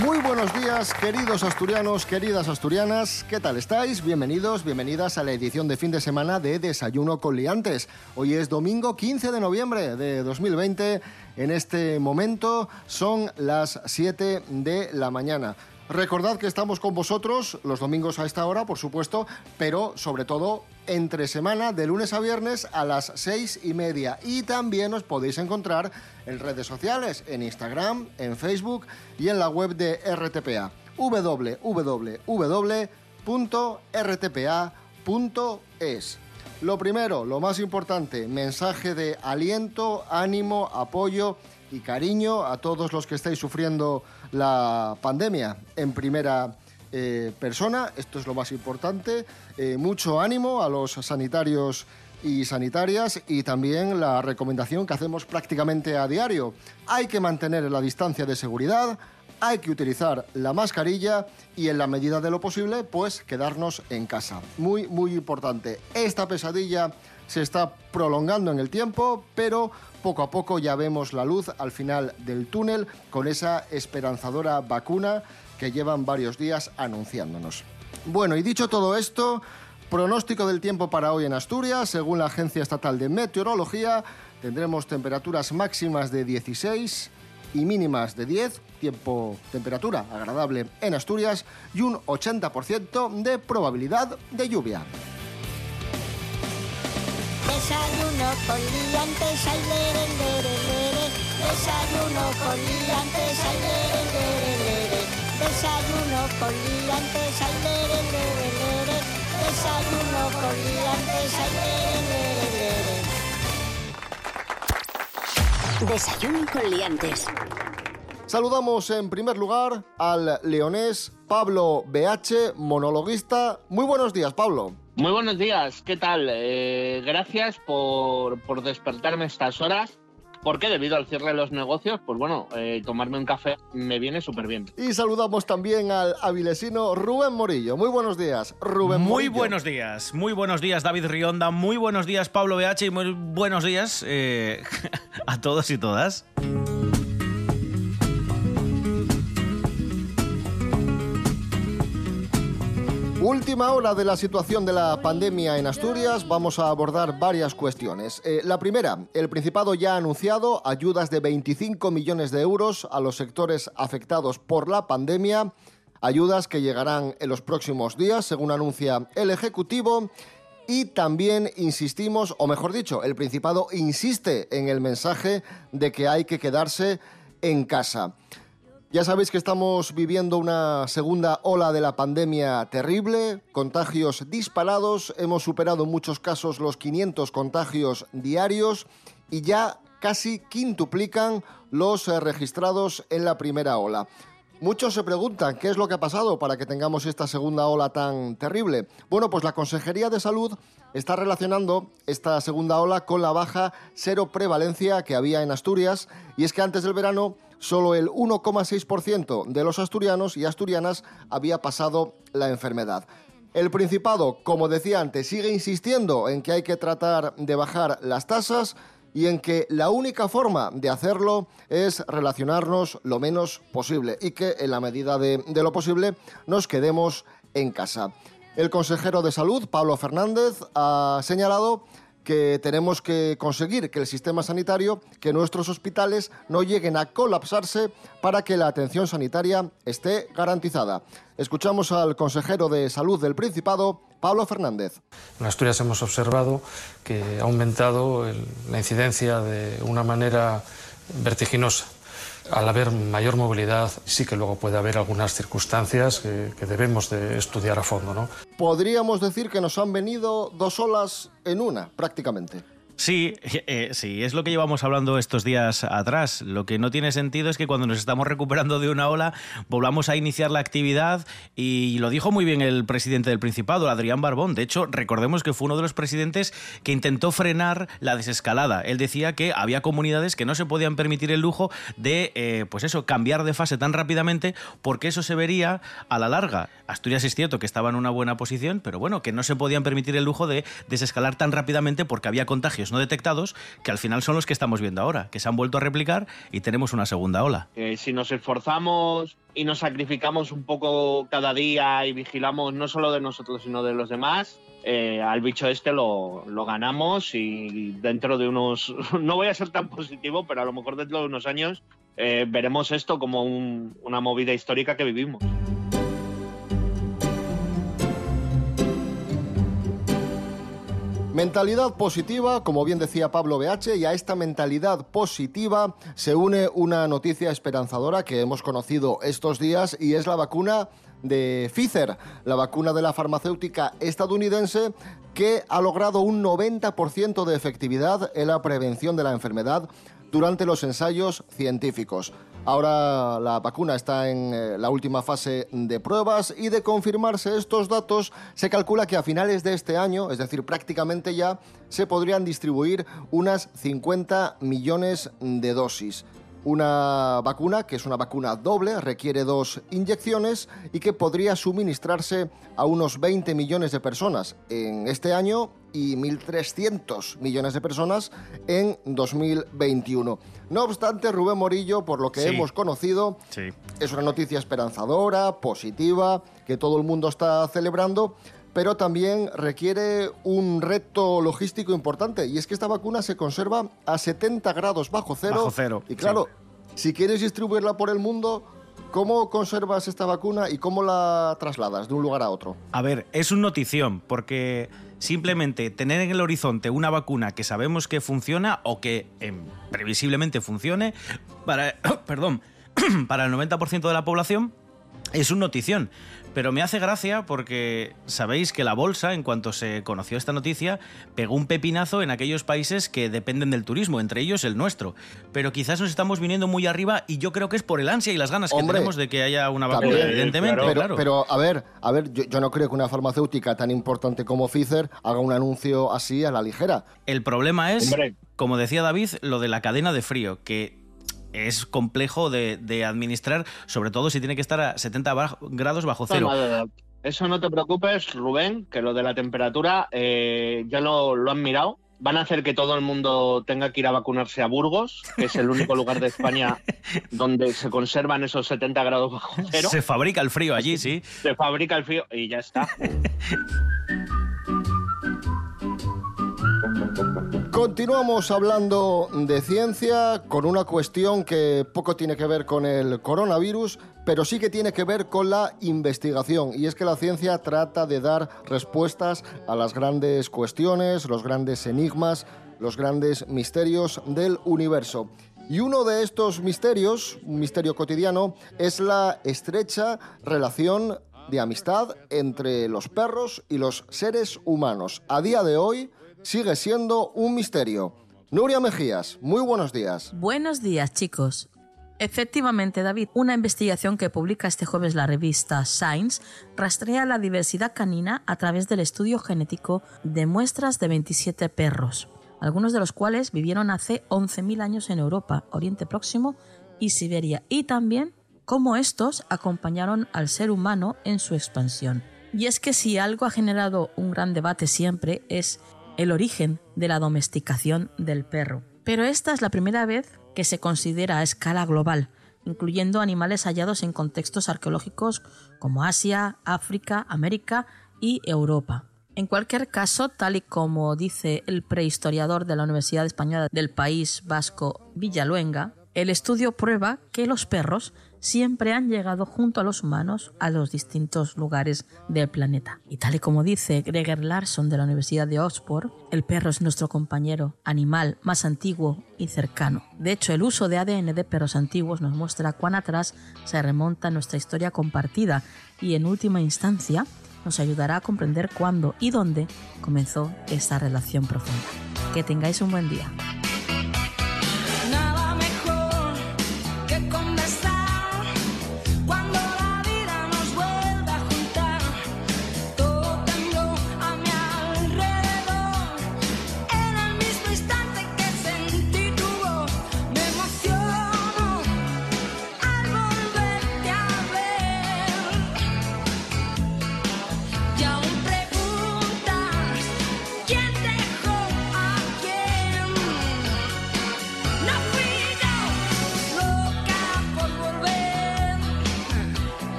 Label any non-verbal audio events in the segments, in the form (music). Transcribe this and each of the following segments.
Muy buenos días, queridos asturianos, queridas asturianas. ¿Qué tal estáis? Bienvenidos, bienvenidas a la edición de fin de semana de Desayuno con Liantes. Hoy es domingo 15 de noviembre de 2020. En este momento son las 7 de la mañana. Recordad que estamos con vosotros los domingos a esta hora, por supuesto, pero sobre todo entre semana, de lunes a viernes a las seis y media. Y también os podéis encontrar en redes sociales, en Instagram, en Facebook y en la web de RTPA, www.rtpa.es. Lo primero, lo más importante, mensaje de aliento, ánimo, apoyo y cariño a todos los que estáis sufriendo la pandemia en primera eh, persona. Esto es lo más importante. Eh, mucho ánimo a los sanitarios y sanitarias y también la recomendación que hacemos prácticamente a diario. Hay que mantener la distancia de seguridad, hay que utilizar la mascarilla y en la medida de lo posible pues quedarnos en casa. Muy, muy importante. Esta pesadilla se está prolongando en el tiempo, pero poco a poco ya vemos la luz al final del túnel con esa esperanzadora vacuna que llevan varios días anunciándonos. Bueno, y dicho todo esto, pronóstico del tiempo para hoy en Asturias, según la Agencia Estatal de Meteorología, tendremos temperaturas máximas de 16 y mínimas de 10, tiempo, temperatura agradable en Asturias y un 80% de probabilidad de lluvia. Desayuno con liantes, ay, lere, lere, lere. Desayuno con liantes, ay, lere, lere, lere. Desayuno con liantes, ay, lere, lere, lere. Desayuno con liantes, ay, lere, lere, lere. Desayuno con Liantes. Saludamos en primer lugar al leonés Pablo BH, monologuista. Muy buenos días, Pablo. Muy buenos días, ¿qué tal? Eh, gracias por, por despertarme a estas horas, porque debido al cierre de los negocios, pues bueno, eh, tomarme un café me viene súper bien. Y saludamos también al avilesino Rubén Morillo. Muy buenos días, Rubén Muy Morillo. buenos días, muy buenos días David Rionda, muy buenos días Pablo BH y muy buenos días eh, (laughs) a todos y todas. Última hora de la situación de la pandemia en Asturias. Vamos a abordar varias cuestiones. Eh, la primera, el Principado ya ha anunciado ayudas de 25 millones de euros a los sectores afectados por la pandemia. Ayudas que llegarán en los próximos días, según anuncia el Ejecutivo. Y también insistimos, o mejor dicho, el Principado insiste en el mensaje de que hay que quedarse en casa. Ya sabéis que estamos viviendo una segunda ola de la pandemia terrible, contagios disparados, hemos superado en muchos casos los 500 contagios diarios y ya casi quintuplican los eh, registrados en la primera ola. Muchos se preguntan qué es lo que ha pasado para que tengamos esta segunda ola tan terrible. Bueno, pues la Consejería de Salud está relacionando esta segunda ola con la baja cero prevalencia que había en Asturias y es que antes del verano solo el 1,6% de los asturianos y asturianas había pasado la enfermedad. El Principado, como decía antes, sigue insistiendo en que hay que tratar de bajar las tasas y en que la única forma de hacerlo es relacionarnos lo menos posible y que en la medida de, de lo posible nos quedemos en casa. El consejero de salud, Pablo Fernández, ha señalado que tenemos que conseguir que el sistema sanitario, que nuestros hospitales no lleguen a colapsarse para que la atención sanitaria esté garantizada. Escuchamos al consejero de salud del Principado, Pablo Fernández. En Asturias hemos observado que ha aumentado la incidencia de una manera vertiginosa. Al haber mayor movilidad, sí que luego puede haber algunas circunstancias que, debemos de estudiar a fondo. ¿no? Podríamos decir que nos han venido dos olas en una, prácticamente. Sí, eh, sí, es lo que llevamos hablando estos días atrás. Lo que no tiene sentido es que cuando nos estamos recuperando de una ola volvamos a iniciar la actividad y lo dijo muy bien el presidente del Principado, Adrián Barbón. De hecho, recordemos que fue uno de los presidentes que intentó frenar la desescalada. Él decía que había comunidades que no se podían permitir el lujo de, eh, pues eso, cambiar de fase tan rápidamente porque eso se vería a la larga. Asturias es cierto que estaba en una buena posición, pero bueno, que no se podían permitir el lujo de desescalar tan rápidamente porque había contagios no detectados que al final son los que estamos viendo ahora, que se han vuelto a replicar y tenemos una segunda ola. Eh, si nos esforzamos y nos sacrificamos un poco cada día y vigilamos no solo de nosotros sino de los demás, eh, al bicho este lo, ganamos y dentro de unos, (laughs) no voy a ser tan positivo, pero a lo mejor dentro de unos años eh, veremos esto como una movida histórica que vivimos. Mentalidad positiva, como bien decía Pablo BH, y a esta mentalidad positiva se une una noticia esperanzadora que hemos conocido estos días y es la vacuna de Pfizer, la vacuna de la farmacéutica estadounidense que ha logrado un 90% de efectividad en la prevención de la enfermedad durante los ensayos científicos. Ahora la vacuna está en eh, la última fase de pruebas y de confirmarse estos datos se calcula que a finales de este año, es decir, prácticamente ya, se podrían distribuir unas 50 millones de dosis. Una vacuna que es una vacuna doble, requiere dos inyecciones y que podría suministrarse a unos 20 millones de personas en este año y 1.300 millones de personas en 2021. No obstante, Rubén Morillo, por lo que hemos conocido, es una noticia esperanzadora, positiva, que todo el mundo está celebrando, pero también requiere un reto logístico importante, y es que esta vacuna se conserva a 70 grados bajo cero. Bajo cero. Y claro, si quieres distribuirla por el mundo, ¿Cómo conservas esta vacuna y cómo la trasladas de un lugar a otro? A ver, es un notición, porque simplemente tener en el horizonte una vacuna que sabemos que funciona o que em, previsiblemente funcione para, (coughs) perdón, (coughs) para el 90% de la población es un notición. Pero me hace gracia porque sabéis que la bolsa, en cuanto se conoció esta noticia, pegó un pepinazo en aquellos países que dependen del turismo, entre ellos el nuestro. Pero quizás nos estamos viniendo muy arriba y yo creo que es por el ansia y las ganas que tenemos de que haya una vacuna, evidentemente. Pero, pero, a ver, a ver, yo, yo, no creo que una farmacéutica tan importante como Pfizer haga un anuncio así a la ligera. El problema es, como decía David, lo de la cadena de frío, que es complejo de, administrar, sobre todo si tiene que estar a 70 grados bajo cero. eso no te preocupes, Rubén, que lo de la temperatura eh, ya lo, lo han mirado van a hacer que todo el mundo tenga que ir a vacunarse a Burgos, que es el único lugar de España (laughs) donde se conservan esos 70 grados bajo cero. Se fabrica el frío allí, sí. Se fabrica el frío y ya está. (laughs) Continuamos hablando de ciencia con una cuestión que poco tiene que ver con el coronavirus, pero sí que tiene que ver con la investigación. Y es que la ciencia trata de dar respuestas a las grandes cuestiones, los grandes enigmas, los grandes misterios del universo. Y uno de estos misterios, un misterio cotidiano, es la estrecha relación de amistad entre los perros y los seres humanos. A día de hoy, sigue siendo un misterio. Nuria Mejías, muy buenos días. Buenos días, chicos. Efectivamente, David, una investigación que publica este jueves la revista Science rastrea la diversidad canina a través del estudio genético de muestras de 27 perros, algunos de los cuales vivieron hace 11.000 años en Europa, Oriente Próximo y Siberia, y también cómo estos acompañaron al ser humano en su expansión. Y es que si algo ha generado un gran debate siempre es el origen de la domesticación del perro. Pero esta es la primera vez que se considera a escala global, incluyendo animales hallados en contextos arqueológicos como Asia, África, América y Europa. En cualquier caso, tal y como dice el prehistoriador de la Universidad Española del País Vasco Villaluenga, el estudio prueba que los perros siempre han llegado junto a los humanos a los distintos lugares del planeta. Y tal y como dice Greger Larson de la Universidad de Oxford, el perro es nuestro compañero animal más antiguo y cercano. De hecho, el uso de ADN de perros antiguos nos muestra cuán atrás se remonta nuestra historia compartida y en última instancia nos ayudará a comprender cuándo y dónde comenzó esa relación profunda. Que tengáis un buen día.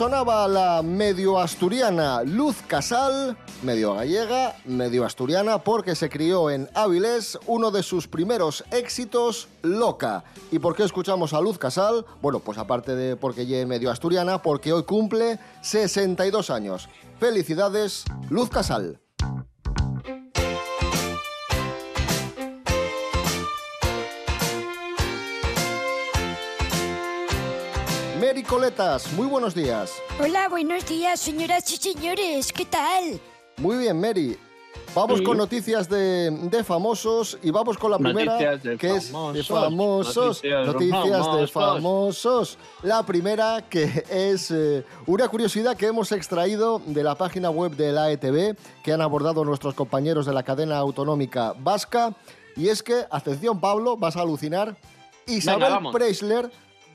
Sonaba la medio asturiana Luz Casal, medio gallega, medio asturiana, porque se crió en Áviles, uno de sus primeros éxitos, Loca. ¿Y por qué escuchamos a Luz Casal? Bueno, pues aparte de porque ella medio asturiana, porque hoy cumple 62 años. Felicidades, Luz Casal. Mary Coletas, muy buenos días. Hola, buenos días, señoras y señores. ¿Qué tal? Muy bien, Mary. Vamos con noticias de, de famosos y vamos con la primera, que es de famosos, noticias de Noticias de famosos. La primera, que es eh, una curiosidad que hemos extraído de la página web de la ETV, que han abordado nuestros compañeros de la cadena autonómica vasca. Y es que, atención, Pablo, vas a alucinar. Isabel vamos. Preisler.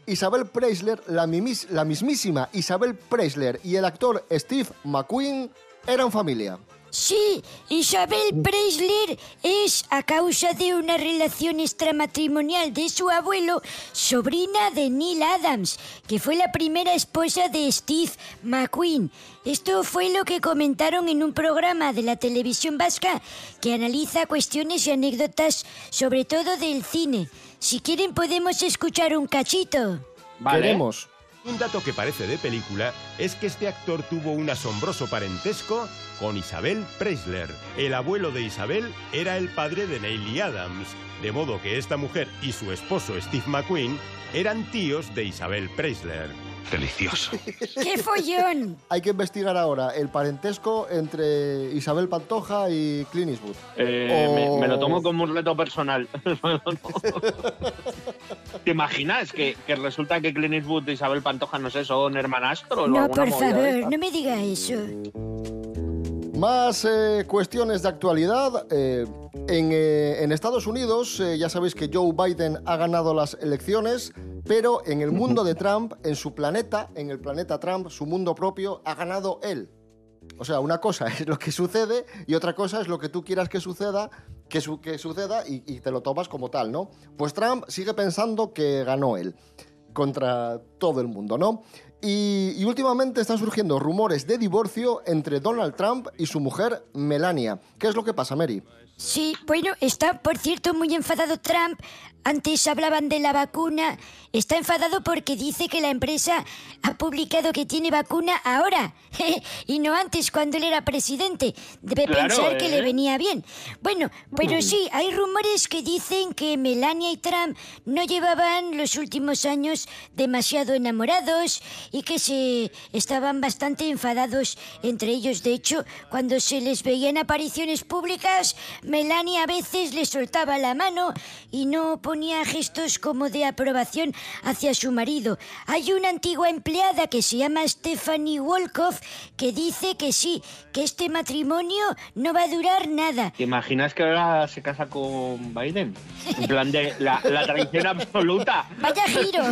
Isabel Preisler, la, mismísima Isabel Preisler y el actor Steve McQueen eran familia. Sí, Isabel Preisler es, a causa de una relación extramatrimonial de su abuelo, sobrina de Neil Adams, que fue la primera esposa de Steve McQueen. Esto fue lo que comentaron en un programa de la televisión vasca que analiza cuestiones y anécdotas, sobre todo del cine. Si quieren podemos escuchar un cachito. Vale. Queremos. Un dato que parece de película es que este actor tuvo un asombroso parentesco con Isabel Preisler. El abuelo de Isabel era el padre de Neil Adams, de modo que esta mujer y su esposo Steve McQueen eran tíos de Isabel Preisler. Delicioso. ¡Qué follón! Hay que investigar ahora el parentesco entre Isabel Pantoja y Clint Eastwood. Eh, O- me, me lo tomo como un reto personal. (laughs) ¿Te imaginas que, que resulta que Clint Eastwood y Isabel Pantoja, no sé, son hermanastros? o No, alguna por favor, no me diga eso. Más eh, cuestiones de actualidad. eh, en, eh, en Estados Unidos, ya sabéis que Joe Biden ha ganado las elecciones, pero en el mundo de Trump, en su planeta, en el planeta Trump, su mundo propio, ha ganado él. O sea, una cosa (laughs) es lo que sucede y otra cosa es lo que tú quieras que suceda, que, su- que suceda y, y te lo tomas como tal, ¿no? Pues Trump sigue pensando que ganó él contra todo el mundo, ¿no? Y, últimamente están surgiendo rumores de divorcio entre Donald Trump y su mujer Melania. ¿Qué es lo que pasa, Mary? Sí, bueno, está, por cierto, muy enfadado Trump. Antes hablaban de la vacuna. Está enfadado porque dice que la empresa ha publicado que tiene vacuna ahora (laughs) y no antes cuando él era presidente. Debe Claro, pensar que ¿eh? le venía bien. Bueno, pero sí, hay rumores que dicen que Melania y Trump no llevaban los últimos años demasiado enamorados y que se estaban bastante enfadados entre ellos. De hecho, cuando se les veía en apariciones públicas, Melania a veces le soltaba la mano y no ponía gestos como de aprobación hacia su marido. Hay una antigua empleada que se llama Stephanie Wolkoff que dice que sí, que este matrimonio no va a durar nada. ¿Te imaginas que ahora se casa con Biden? En plan de la, la traición absoluta. Vaya giro.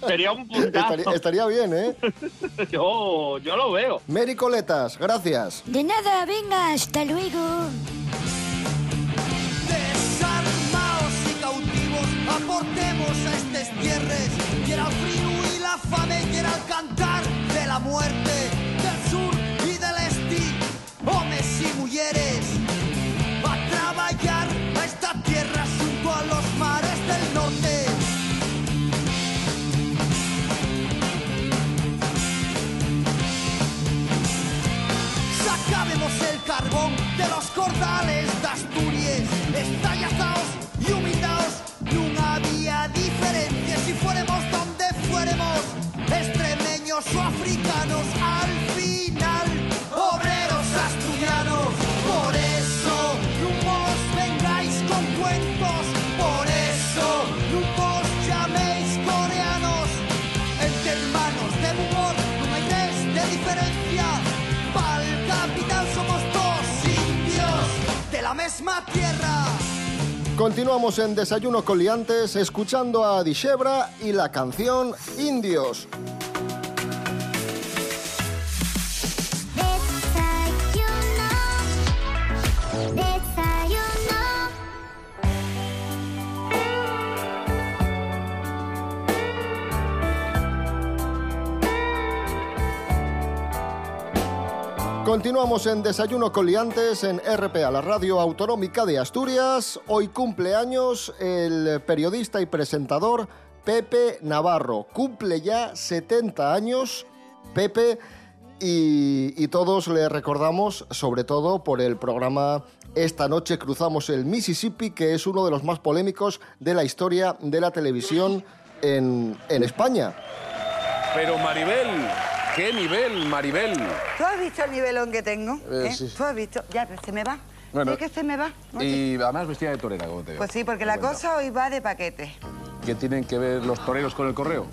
(laughs) Sería un puntazo. Estaría, estaría bien, ¿eh? (laughs) Yo, yo lo veo. Mary Coletas, gracias. De nada, venga, hasta luego. Aportemos a estes tierres. Quiera el frío y la fame, quiera el cantar de la muerte del sur y del este. Hombres y mujeres, a trabajar a esta tierra junto a los mares del norte. Sacabemos el carbón de los cordales de Asturias, indios o africanos, al final, obreros asturianos. Por eso, no os vengáis con cuentos, por eso, no os llaméis coreanos. Entre hermanos de humor no hay res de diferencia. Pa'l capital somos dos indios de la misma tierra. Continuamos en Desayuno con Liantes escuchando a Dishebra y la canción Indios. Continuamos en Desayuno con Liantes en RPA, la radio autonómica de Asturias. Hoy cumple años el periodista y presentador Pepe Navarro. Cumple ya 70 años Pepe y, y todos le recordamos sobre todo por el programa Esta noche cruzamos el Mississippi, que es uno de los más polémicos de la historia de la televisión en, en España. Pero Maribel, ¿qué nivel, Maribel? ¿Tú has visto el nivelón que tengo? Eh, ¿Eh? sí. ¿Tú has visto? Ya, pero se me va. Bueno. ¿Es que se me va? Y además vestida de torera, como te digo. Pues sí, porque la cosa hoy va de paquete. ¿Qué tienen que ver los toreros con el correo?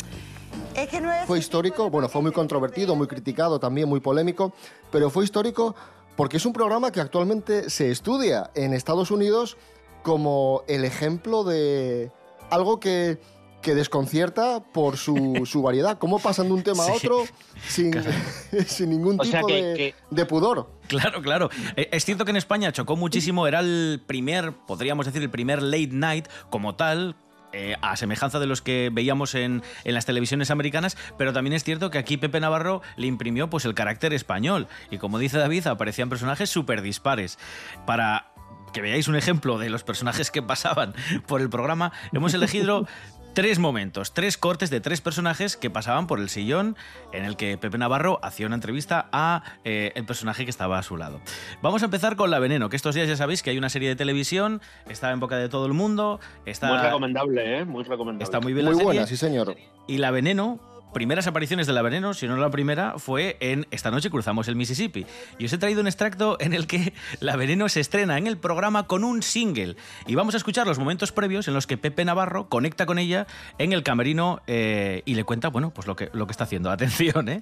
Es que no es... Fue histórico, bueno, fue muy controvertido, muy criticado, también muy polémico, pero fue histórico porque es un programa que actualmente se estudia en Estados Unidos como el ejemplo de algo que, que desconcierta por su, (laughs) su variedad. ¿Cómo pasan de un tema a otro sin, (laughs) sin ningún O sea tipo que- de, que- de pudor? Claro, claro. Eh, Es cierto que en España chocó muchísimo, era el primer, podríamos decir, el primer late night como tal. eh, a semejanza de los que veíamos en, en las televisiones americanas, pero también es cierto que aquí Pepe Navarro le imprimió pues el carácter español y como dice David, aparecían personajes súper dispares. Para que veáis un ejemplo de los personajes que pasaban por el programa, hemos elegido (laughs) tres momentos, tres cortes de tres personajes que pasaban por el sillón en el que Pepe Navarro hacía una entrevista a eh, el personaje que estaba a su lado. Vamos a empezar con La Veneno, que estos días ya sabéis que hay una serie de televisión, está en boca de todo el mundo, está, Muy recomendable, ¿eh? Muy recomendable. está muy bien Muy la serie. buena, sí señor. Y La Veneno, primeras apariciones de La Veneno, si no la primera, fue en Esta noche cruzamos el Mississippi. Y os he traído un extracto en el que La Veneno se estrena en el programa con un single. Y vamos a escuchar los momentos previos en los que Pepe Navarro conecta con ella en el camerino eh, y le cuenta, bueno, pues lo que, lo que está haciendo. (laughs) Atención, ¿eh?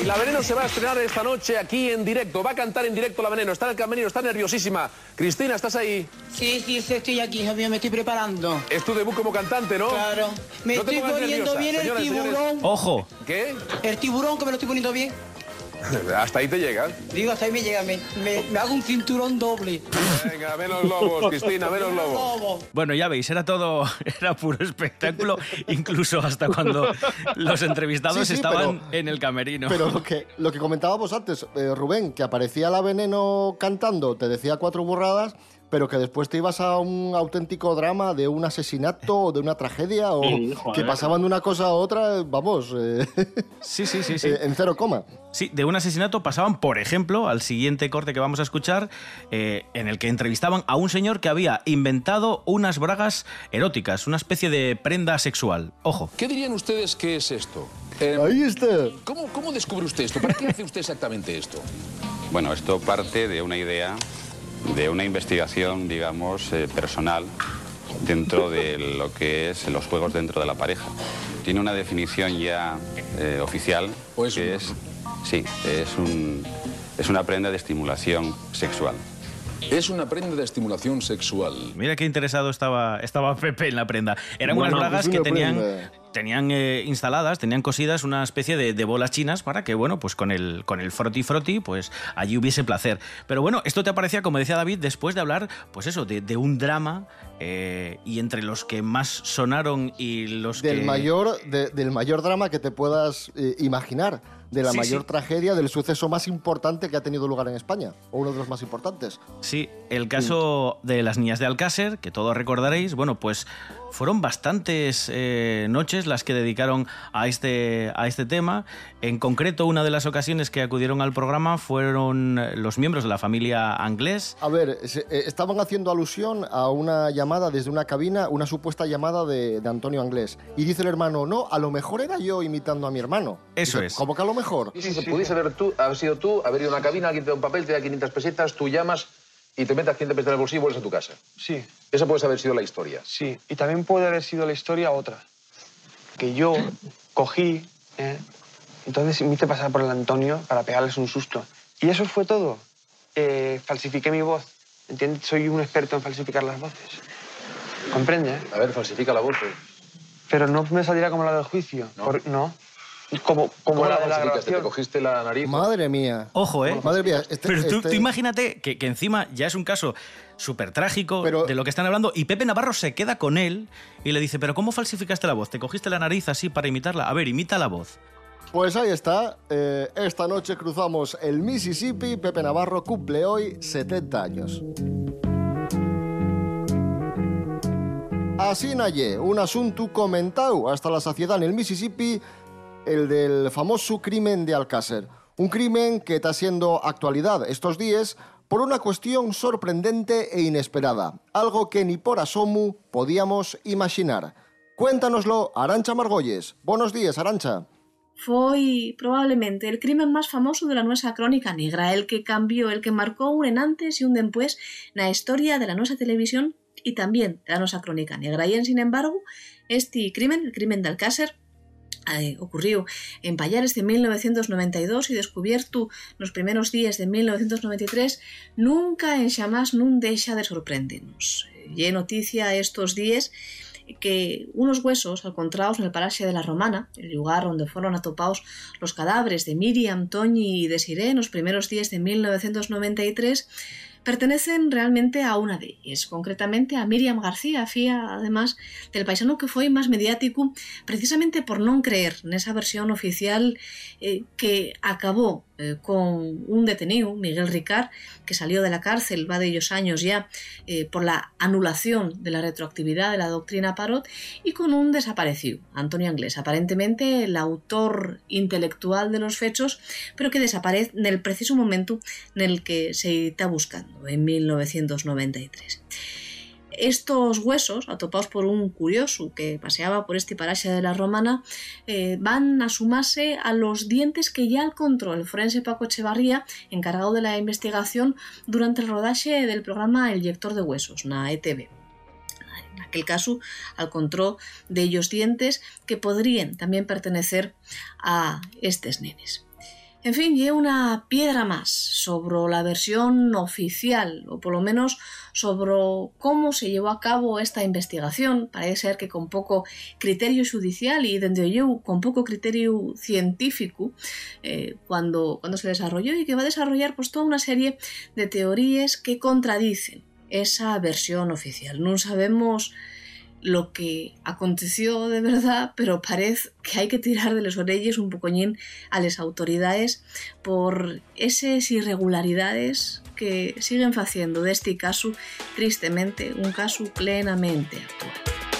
Y La Veneno se va a estrenar esta noche aquí en directo. Va a cantar en directo La Veneno. Está en el camerino, está nerviosísima. Cristina, ¿estás ahí? Sí, sí, sí, estoy aquí, Javier, me estoy preparando. Es tu debut como cantante, ¿no? Claro. Me No estoy poniendo nerviosa. bien el Señoras, tiburón. ¡Ojo! ¿Qué? El tiburón que me lo estoy poniendo bien. (laughs) Hasta ahí te llega. Digo, hasta ahí me llega, me, me- me hago un cinturón doble. Venga, ve los lobos, Cristina, ve los lobos. (laughs) Lobo. Bueno, ya veis, era todo, (laughs) era puro espectáculo, incluso hasta cuando los entrevistados Sí, sí, estaban pero- en el camerino. Pero lo que, lo que comentábamos antes, eh, Rubén, que aparecía la veneno cantando, te decía cuatro burradas, pero que después te ibas a un auténtico drama de un asesinato o de una tragedia o (laughs) Sí, que pasaban de una cosa a otra, vamos, eh, Sí, sí, sí, (laughs) sí. eh, en cero coma. Sí, de un asesinato pasaban, por ejemplo, al siguiente corte que vamos a escuchar, eh, en el que entrevistaban a un señor que había inventado unas bragas eróticas, una especie de prenda sexual. Ojo. ¿Qué dirían ustedes que es esto? Eh, Ahí está. ¿cómo, ¿Cómo descubre usted esto? ¿Para qué hace usted exactamente esto? Bueno, esto parte de una idea, de una investigación, digamos, eh, personal dentro de lo que es los juegos dentro de la pareja. Tiene una definición ya eh, oficial ¿O es que un- es, sí, es, un, es una prenda de estimulación sexual. Es una prenda de estimulación sexual. Mira qué interesado estaba, estaba Pepe en la prenda. Eran Bueno, unas bragas pues que tenían, prenda. Tenían eh, instaladas, tenían cosidas una especie de, de bolas chinas para que, bueno, pues con el, con el froti froti, pues allí hubiese placer. Pero bueno, esto te aparecía, como decía David, después de hablar, pues eso, de, de un drama eh, y entre los que más sonaron y los Del que... mayor, de- del mayor drama que te puedas eh, imaginar. De la Sí, mayor sí. tragedia, del suceso más importante que ha tenido lugar en España, o uno de los más importantes. Sí, el caso de las niñas de Alcácer, que todos recordaréis, bueno, pues fueron bastantes eh, noches las que dedicaron a este, a este tema. En concreto, una de las ocasiones que acudieron al programa fueron los miembros de la familia Anglés. A ver, eh, estaban haciendo alusión a una llamada desde una cabina, una supuesta llamada de, de Antonio Anglés. Y dice el hermano, no, a lo mejor era yo imitando a mi hermano. Eso Dice, es. ¿Cómo que a lo mejor? Y si se pudiese haber, tú, haber sido tú, haber ido a una cabina, alguien te da un papel, te da 500 pesetas, tú llamas y te metes 500 pesetas en el bolsillo y vuelves a tu casa. Sí, Esa puede haber sido la historia. sí. Y también puede haber sido la historia otra. Que yo cogí, ¿eh? entonces me hice pasar por el Antonio para pegarles un susto. Y eso fue todo. Eh, falsifiqué mi voz. ¿Entiendes? Soy un experto en falsificar las voces. ¿Comprende? eh? A ver, falsifica la voz. eh. Pero no me saldría como la del juicio. No. Por- no. Como, como ¿Cómo la la de la falsificaste? ¿Te cogiste la nariz? Madre mía. Ojo, ¿eh? Madre mía. este- Pero tú, este- tú imagínate que, que encima ya es un caso súper trágico Pero- de lo que están hablando y Pepe Navarro se queda con él y le dice, pero ¿cómo falsificaste la voz? ¿Te cogiste la nariz así para imitarla? A ver, imita la voz. Pues ahí está. eh, esta noche cruzamos el Mississippi. Pepe Navarro cumple hoy 70 años. Así naye, un asunto comentado hasta la saciedad en el Mississippi, el del famoso crimen de Alcácer. Un crimen que está siendo actualidad estos días por una cuestión sorprendente e inesperada, algo que ni por asomo podíamos imaginar. Cuéntanoslo, Arancha Margolles. Buenos días, Arancha. Foi probablemente el crimen más famoso de la nuestra crónica negra, el que cambió, el que marcó un en antes y un después na historia de la nuestra televisión y también de la nuestra crónica negra. Y en sin embargo, este crimen, el crimen de Alcácer, ocurrió en Payares de 1992 y descubierto los primeros días de 1993, nunca en xamás nun deixa de sorprendernos. Y noticia estos días que unos huesos encontrados en el paraje de la Romana, el lugar donde fueron atopados los cadáveres de Miriam, Toñi y Desiré en los primeros días de 1993, pertenecen realmente a una de ellas, concretamente a Miriam García, fía además del paisano que fue más mediático precisamente por no creer en esa versión oficial eh, que acabó eh, con un detenido, Miguel Ricard, que salió de la cárcel, va de ellos años ya, eh, por la anulación de la retroactividad de la doctrina Parot, y con un desaparecido, Antonio Anglés, aparentemente el autor intelectual de los hechos, pero que desaparece en el preciso momento en el que se está buscando, en 1993. Estos huesos, atopados por un curioso que paseaba por este paraje de la Romana, eh, van a sumarse a los dientes que ya encontró el forense Paco Echevarría, encargado de la investigación durante el rodaje del programa El Yector de Huesos, na ETV. En aquel caso, encontró de ellos dientes que podrían también pertenecer a estos nenes. En fin, lleva una piedra más sobre la versión oficial, o por lo menos sobre cómo se llevó a cabo esta investigación. Parece ser que con poco criterio judicial y desde yo con poco criterio científico eh, cuando, cuando se desarrolló y que va a desarrollar pues toda una serie de teorías que contradicen esa versión oficial. No sabemos lo que aconteció de verdad, pero parece que hay que tirar de las orellas un pocoñín a las autoridades por esas irregularidades que siguen haciendo de este caso, tristemente, un caso plenamente actual.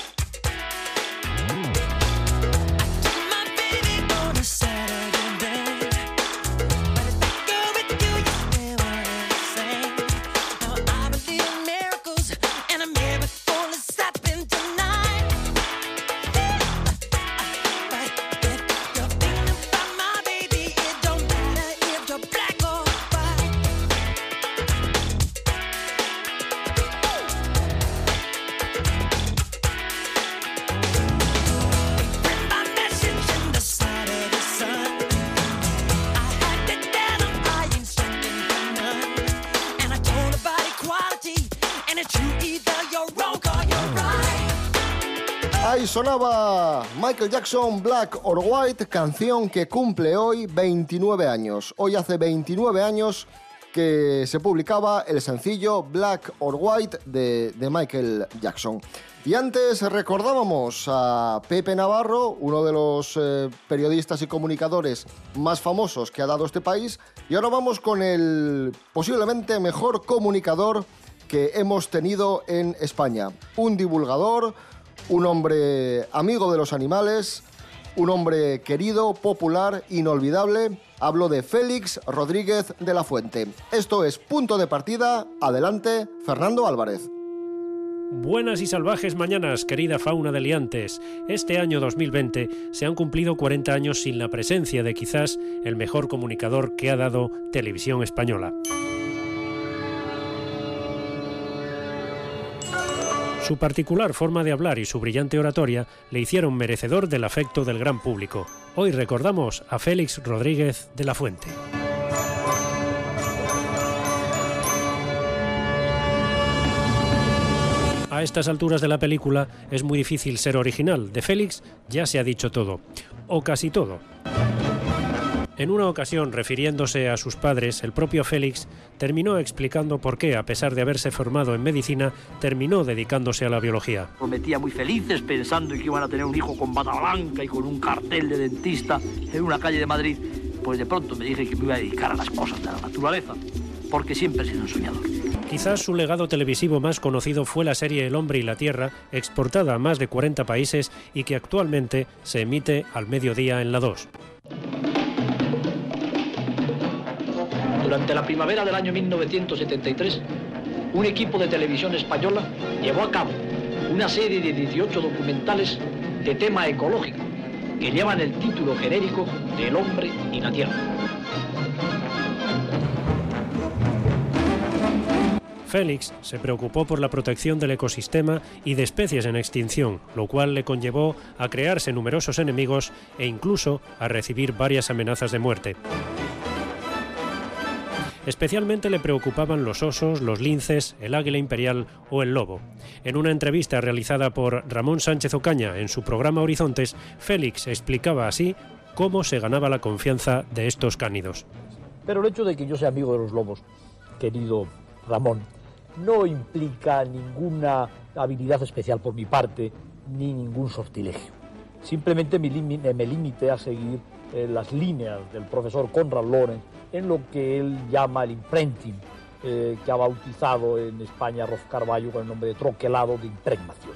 Michael Jackson Black or White, canción que cumple hoy 29 años. Hoy hace 29 años que se publicaba el sencillo Black or White de, Michael Jackson. Y antes recordábamos a Pepe Navarro, uno de los eh, periodistas y comunicadores más famosos que ha dado este país, y ahora vamos con el posiblemente mejor comunicador que hemos tenido en España. Un divulgador, un hombre amigo de los animales, un hombre querido, popular, inolvidable. Hablo de Félix Rodríguez de la Fuente. Esto es Punto de Partida. Adelante, Fernando Álvarez. Buenas y salvajes mañanas, querida fauna de liantes. Este año 2020 se han cumplido 40 años sin la presencia de quizás el mejor comunicador que ha dado Televisión Española. Su particular forma de hablar y su brillante oratoria le hicieron merecedor del afecto del gran público. Hoy recordamos a Félix Rodríguez de la Fuente. A estas alturas de la película es muy difícil ser original. De Félix ya se ha dicho todo, o casi todo. En una ocasión, refiriéndose a sus padres, el propio Félix terminó explicando por qué, a pesar de haberse formado en medicina, terminó dedicándose a la biología. Prometía muy felices pensando que iban a tener un hijo con bata blanca y con un cartel de dentista en una calle de Madrid. Pues de pronto me dije que me iba a dedicar a las cosas de la naturaleza, porque siempre he sido un soñador. Quizás su legado televisivo más conocido fue la serie El hombre y la tierra, exportada a más de 40 países y que actualmente se emite al mediodía en la 2. Durante la primavera del año 1973, un equipo de televisión española llevó a cabo una serie de 18 documentales de tema ecológico que llevan el título genérico de El hombre y la tierra. Félix se preocupó por la protección del ecosistema y de especies en extinción, lo cual le conllevó a crearse numerosos enemigos e incluso a recibir varias amenazas de muerte. Especialmente le preocupaban los osos, los linces, el águila imperial o el lobo. En una entrevista realizada por Ramón Sánchez Ocaña en su programa Horizontes, Félix explicaba así cómo se ganaba la confianza de estos cánidos. Pero el hecho de que yo sea amigo de los lobos, querido Ramón, no implica ninguna habilidad especial por mi parte ni ningún sortilegio. Simplemente me, limité a seguir eh, las líneas del profesor Conrad Lorenz en lo que él llama el imprinting, eh, que ha bautizado en España Roz Carballo con el nombre de troquelado de impregnación.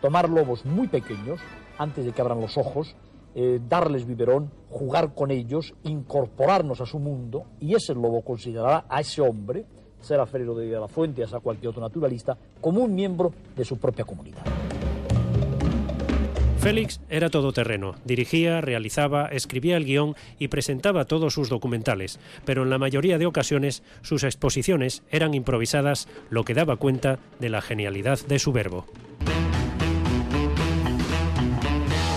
Tomar lobos muy pequeños, antes de que abran los ojos, eh, darles biberón, jugar con ellos, incorporarnos a su mundo, y ese lobo considerará a ese hombre, será Ferrero de la Fuente, a cualquier otro naturalista, como un miembro de su propia comunidad. Félix era todoterreno, dirigía, realizaba, escribía el guion y presentaba todos sus documentales, pero en la mayoría de ocasiones sus exposiciones eran improvisadas, lo que daba cuenta de la genialidad de su verbo.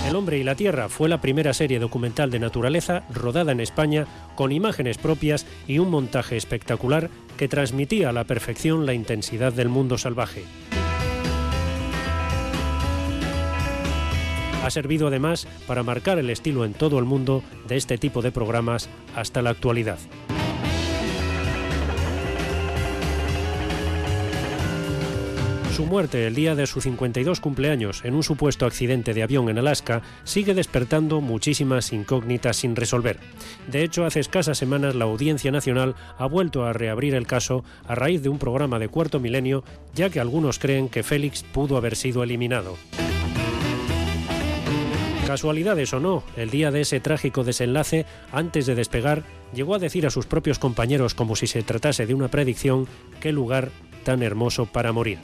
El hombre y la tierra fue la primera serie documental de naturaleza rodada en España con imágenes propias y un montaje espectacular que transmitía a la perfección la intensidad del mundo salvaje. Ha servido además para marcar el estilo en todo el mundo de este tipo de programas hasta la actualidad. Su muerte el día de su 52 cumpleaños en un supuesto accidente de avión en Alaska sigue despertando muchísimas incógnitas sin resolver. De hecho, hace escasas semanas la Audiencia Nacional ha vuelto a reabrir el caso a raíz de un programa de cuarto milenio, ya que algunos creen que Félix pudo haber sido eliminado. Casualidades o no, el día de ese trágico desenlace, antes de despegar, llegó a decir a sus propios compañeros como si se tratase de una predicción, qué lugar tan hermoso para morir.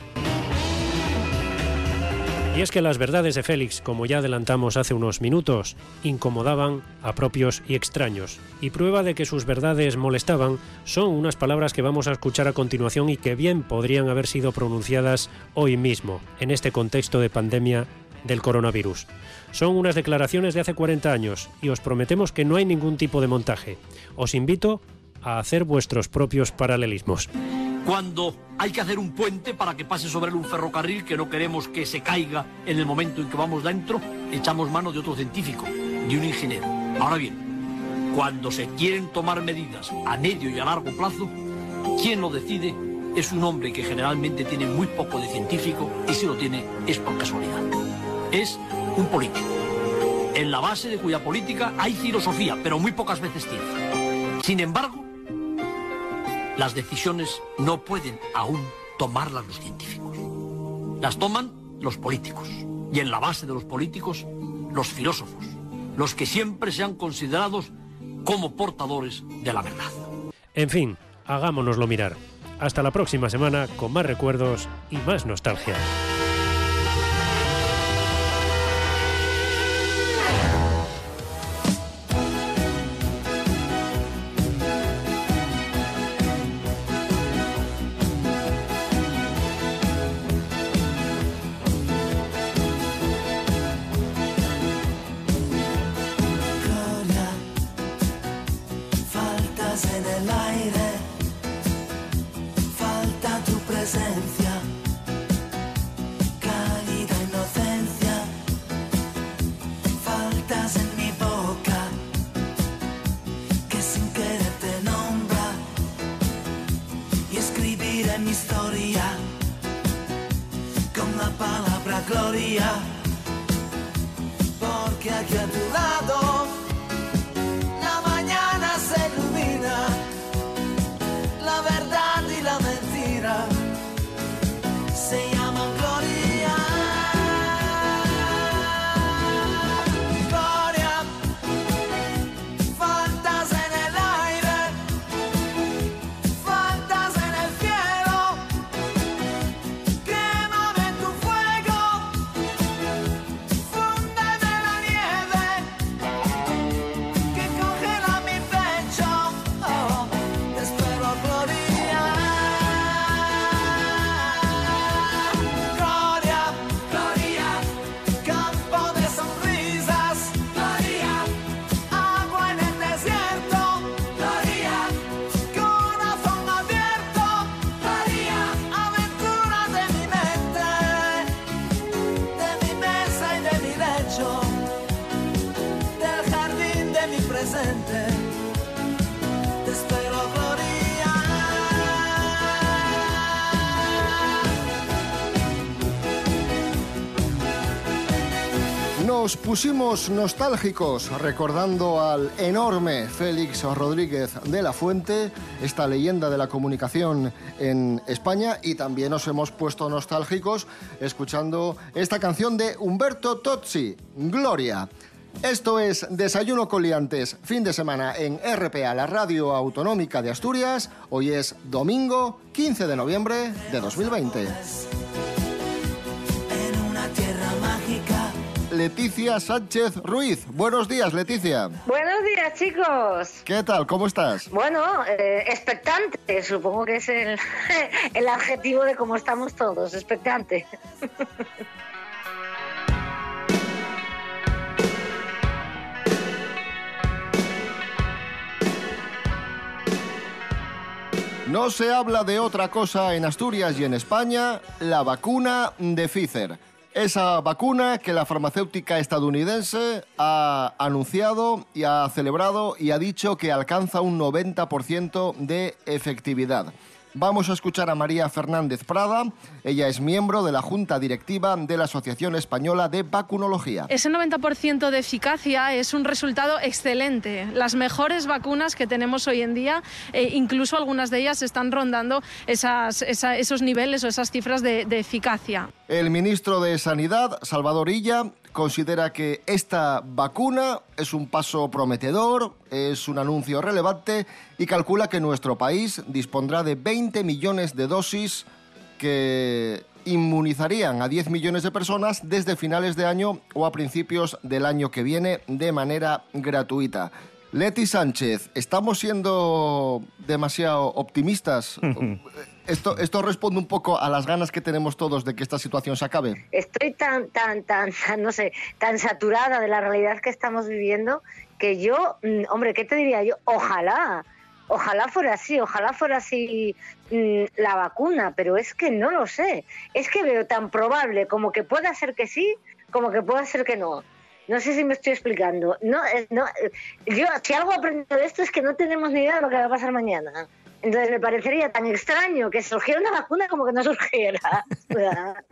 Y es que las verdades de Félix, como ya adelantamos hace unos minutos, incomodaban a propios y extraños. Y prueba de que sus verdades molestaban son unas palabras que vamos a escuchar a continuación y que bien podrían haber sido pronunciadas hoy mismo, en este contexto de pandemia del coronavirus. Son unas declaraciones de hace 40 años y os prometemos que no hay ningún tipo de montaje. Os invito a hacer vuestros propios paralelismos. Cuando hay que hacer un puente para que pase sobre él un ferrocarril que no queremos que se caiga en el momento en que vamos dentro, echamos mano de otro científico, de un ingeniero. Ahora bien, cuando se quieren tomar medidas a medio y a largo plazo, quien lo decide es un hombre que generalmente tiene muy poco de científico y si lo tiene es por casualidad. Es un político. En la base de cuya política hay filosofía, pero muy pocas veces ciencia. Sin embargo, las decisiones no pueden aún tomarlas los científicos. Las toman los políticos. Y en la base de los políticos, los filósofos. Los que siempre sean considerados como portadores de la verdad. En fin, hagámonoslo mirar. Hasta la próxima semana con más recuerdos y más nostalgia. Nos pusimos nostálgicos recordando al enorme Félix Rodríguez de la Fuente, esta leyenda de la comunicación en España, y también nos hemos puesto nostálgicos escuchando esta canción de Humberto Tozzi, Gloria. Esto es Desayuno Coliantes, fin de semana en RPA, la radio autonómica de Asturias. Hoy es domingo 15 de noviembre de 2020. Leticia Sánchez Ruiz. Buenos días, Leticia. Buenos días, chicos. ¿Qué tal? ¿Cómo estás? Bueno, eh, expectante, supongo que es el, (laughs) el adjetivo de cómo estamos todos, expectante. No se habla de otra cosa en Asturias y en España, la vacuna de Pfizer. Esa vacuna que la farmacéutica estadounidense ha anunciado y ha celebrado y ha dicho que alcanza un 90% de efectividad. Vamos a escuchar a María Fernández Prada. Ella es miembro de la Junta Directiva de la Asociación Española de Vacunología. Ese 90% de eficacia es un resultado excelente. Las mejores vacunas que tenemos hoy en día, eh, incluso algunas de ellas están rondando esas- esa- esos niveles o esas cifras de, de eficacia. El ministro de Sanidad, Salvador Illa, considera que esta vacuna es un paso prometedor, es un anuncio relevante y calcula que nuestro país dispondrá de 20 millones de dosis que inmunizarían a 10 millones de personas desde finales de año o a principios del año que viene de manera gratuita. Leti Sánchez, ¿estamos siendo demasiado optimistas? (laughs) Esto, esto responde un poco a las ganas que tenemos todos de que esta situación se acabe. Estoy tan, tan, tan, tan, no sé, tan saturada de la realidad que estamos viviendo que yo, mm, hombre, ¿qué te diría yo? Ojalá, ojalá fuera así, ojalá fuera así mm, la vacuna, pero es que no lo sé. Es que veo tan probable como que pueda ser que sí, como que pueda ser que no. No sé si me estoy explicando. No, eh, no, eh, yo, si algo aprendo de esto es que no tenemos ni idea de lo que va a pasar mañana. Entonces me parecería tan extraño que surgiera una vacuna como que no surgiera. (laughs)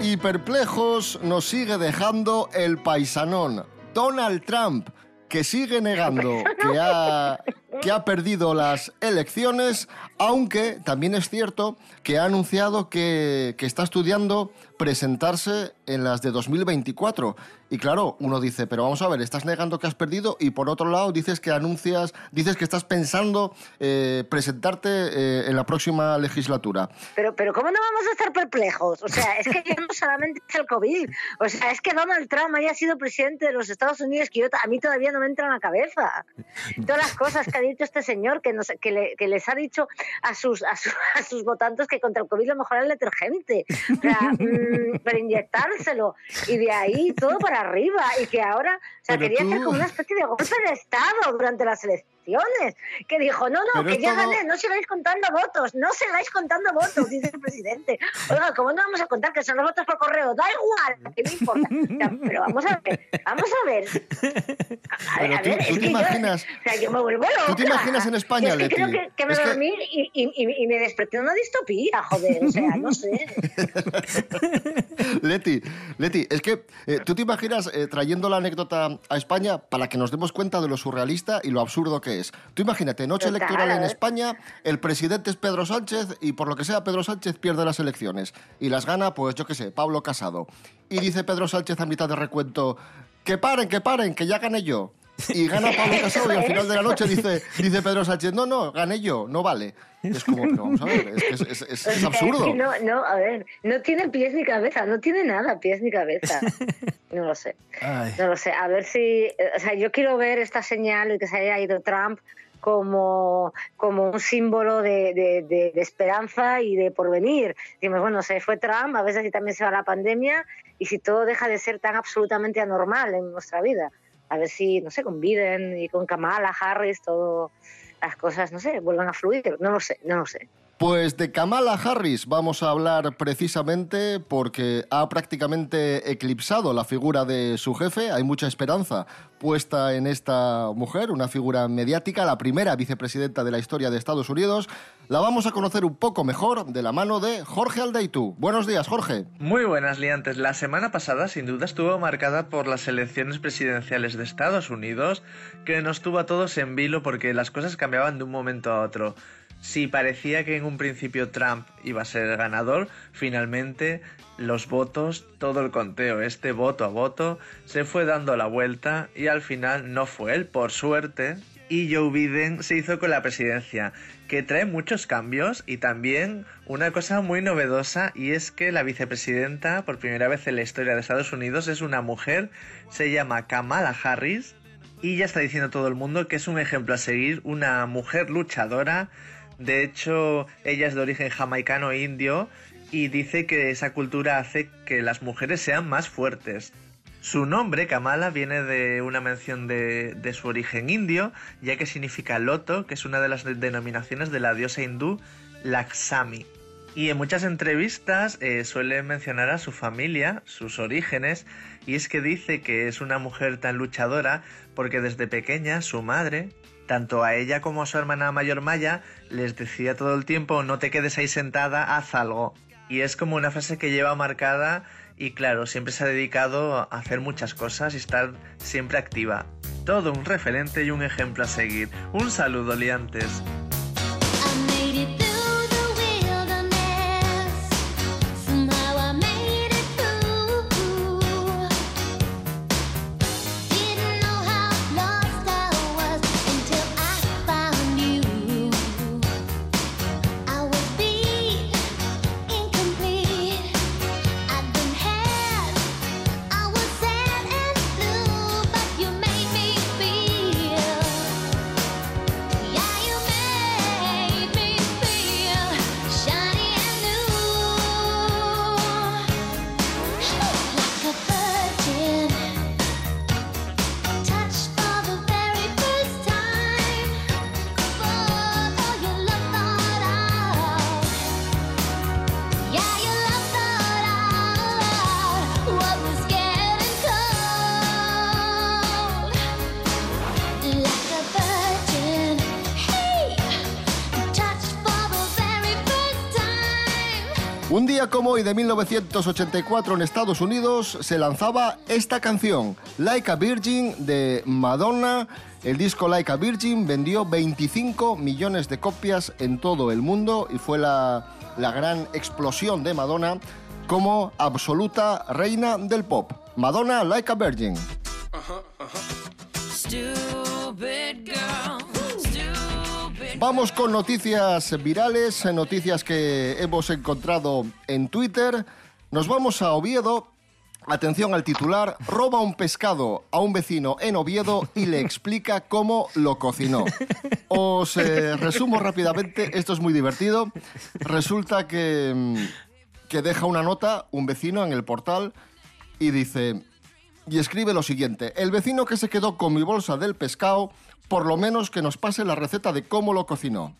Y perplejos nos sigue dejando el paisanón, Donald Trump, que sigue negando (laughs) que ha, que ha perdido las elecciones, aunque también es cierto que ha anunciado que, que está estudiando presentarse en las de 2024. Y claro, uno dice, pero vamos a ver, estás negando que has perdido y por otro lado dices que anuncias, dices que estás pensando eh, presentarte eh, en la próxima legislatura. Pero, pero ¿cómo no vamos a estar perplejos? O sea, es que ya no solamente es el COVID. O sea, es que Donald Trump haya sido presidente de los Estados Unidos, que yo, a mí todavía no me entra en la cabeza. Todas las cosas que ha dicho este señor, que, nos, que, le- que les ha dicho a sus, a, su- a sus votantes que contra el COVID lo mejor era el detergente. O sea, mm, (laughs) para inyectárselo. Y de ahí todo para arriba. Y que ahora, o sea, Pero quería tú- hacer como una especie de golpe de Estado durante las elecciones. Que dijo, no, no, Pero que ya todo- gané, no sigáis contando votos, no sigáis contando votos, dice el presidente. (laughs) Oiga, ¿cómo no vamos a contar que son los votos por correo? Da igual, ¿qué me importa? Pero vamos a ver, vamos a ver. A ver, a ver, es que yo- imaginas- o sea, yo me vuelvo loca. ¿Tú te imaginas en España, que creo Leti? que, que me Es que- dormí y, y- y- y me desperté en una distopía, joder, o sea, no sé. (laughs) Leti, Leti, es que eh, tú te imaginas eh, trayendo la anécdota a España para que nos demos cuenta de lo surrealista y lo absurdo que es. Tú imagínate, noche Total, electoral en. España, el presidente es Pedro Sánchez y por lo que sea Pedro Sánchez pierde las elecciones y las gana, pues yo qué sé, Pablo Casado. Y dice Pedro Sánchez a mitad de recuento, que paren, que paren, que ya gané yo. Y gana (laughs) Pablo Casado y al final de la noche dice, dice Pedro Sánchez, no, no, gané yo, no vale. Es como, pero vamos a ver, es, es- es- es- absurdo. que no, no, a ver, no tiene pies ni cabeza, no tiene nada, pies ni cabeza. (laughs) No lo sé. No lo sé. A ver si. eh, O sea, yo quiero ver esta señal de que se haya ido Trump como, como un símbolo de, de- de- de esperanza y de porvenir. Decimos, bueno, se fue Trump, a veces si también se va la pandemia y si todo deja de ser tan absolutamente anormal en nuestra vida. A ver si, no sé, con Biden y con Kamala Harris, todo las cosas, no sé, vuelvan a fluir. No lo sé, no lo sé. Pues de Kamala Harris vamos a hablar precisamente porque ha prácticamente eclipsado la figura de su jefe. Hay mucha esperanza puesta en esta mujer, una figura mediática, la primera vicepresidenta de la historia de Estados Unidos. La vamos a conocer un poco mejor de la mano de Jorge Aldeitu. Buenos días, Jorge. Muy buenas, liantes. La semana pasada, sin duda, estuvo marcada por las elecciones presidenciales de Estados Unidos, que nos tuvo a todos en vilo porque las cosas cambiaban de un momento a otro. Si parecía que en un principio Trump iba a ser el ganador, finalmente los votos, todo el conteo, este voto a voto, se fue dando la vuelta y al final no fue él, por suerte, y Joe Biden se hizo con la presidencia, que trae muchos cambios y también una cosa muy novedosa y es que la vicepresidenta, por primera vez en la historia de Estados Unidos, es una mujer, se llama Kamala Harris y ya está diciendo todo el mundo que es un ejemplo a seguir, una mujer luchadora, de hecho ella es de origen jamaicano e indio y dice que esa cultura hace que las mujeres sean más fuertes. Su nombre, Kamala, viene de una mención de, de su origen indio, ya que significa loto, que es una de las denominaciones de la diosa hindú Lakshmi. Y en muchas entrevistas eh, suele mencionar a su familia, sus orígenes, y es que dice que es una mujer tan luchadora porque desde pequeña su madre, tanto a ella como a su hermana mayor Maya, les decía todo el tiempo no te quedes ahí sentada, haz algo. Y es como una frase que lleva marcada y claro, siempre se ha dedicado a hacer muchas cosas y estar siempre activa. Todo un referente y un ejemplo a seguir. Un saludo, liantes. Un día como hoy de 1984 en Estados Unidos se lanzaba esta canción, Like a Virgin de Madonna. El disco Like a Virgin vendió 25 millones de copias en todo el mundo y fue la, la gran explosión de Madonna como absoluta reina del pop. Madonna Like a Virgin. Stupid girl. Vamos con noticias virales, noticias que hemos encontrado en Twitter. Nos vamos a Oviedo. Atención al titular, roba un pescado a un vecino en Oviedo y le explica cómo lo cocinó. Os eh, resumo rápidamente, esto es muy divertido. Resulta que, mm, que deja una nota un vecino en el portal y dice, y escribe lo siguiente, el vecino que se quedó con mi bolsa del pescado, por lo menos que nos pase la receta de cómo lo cocinó.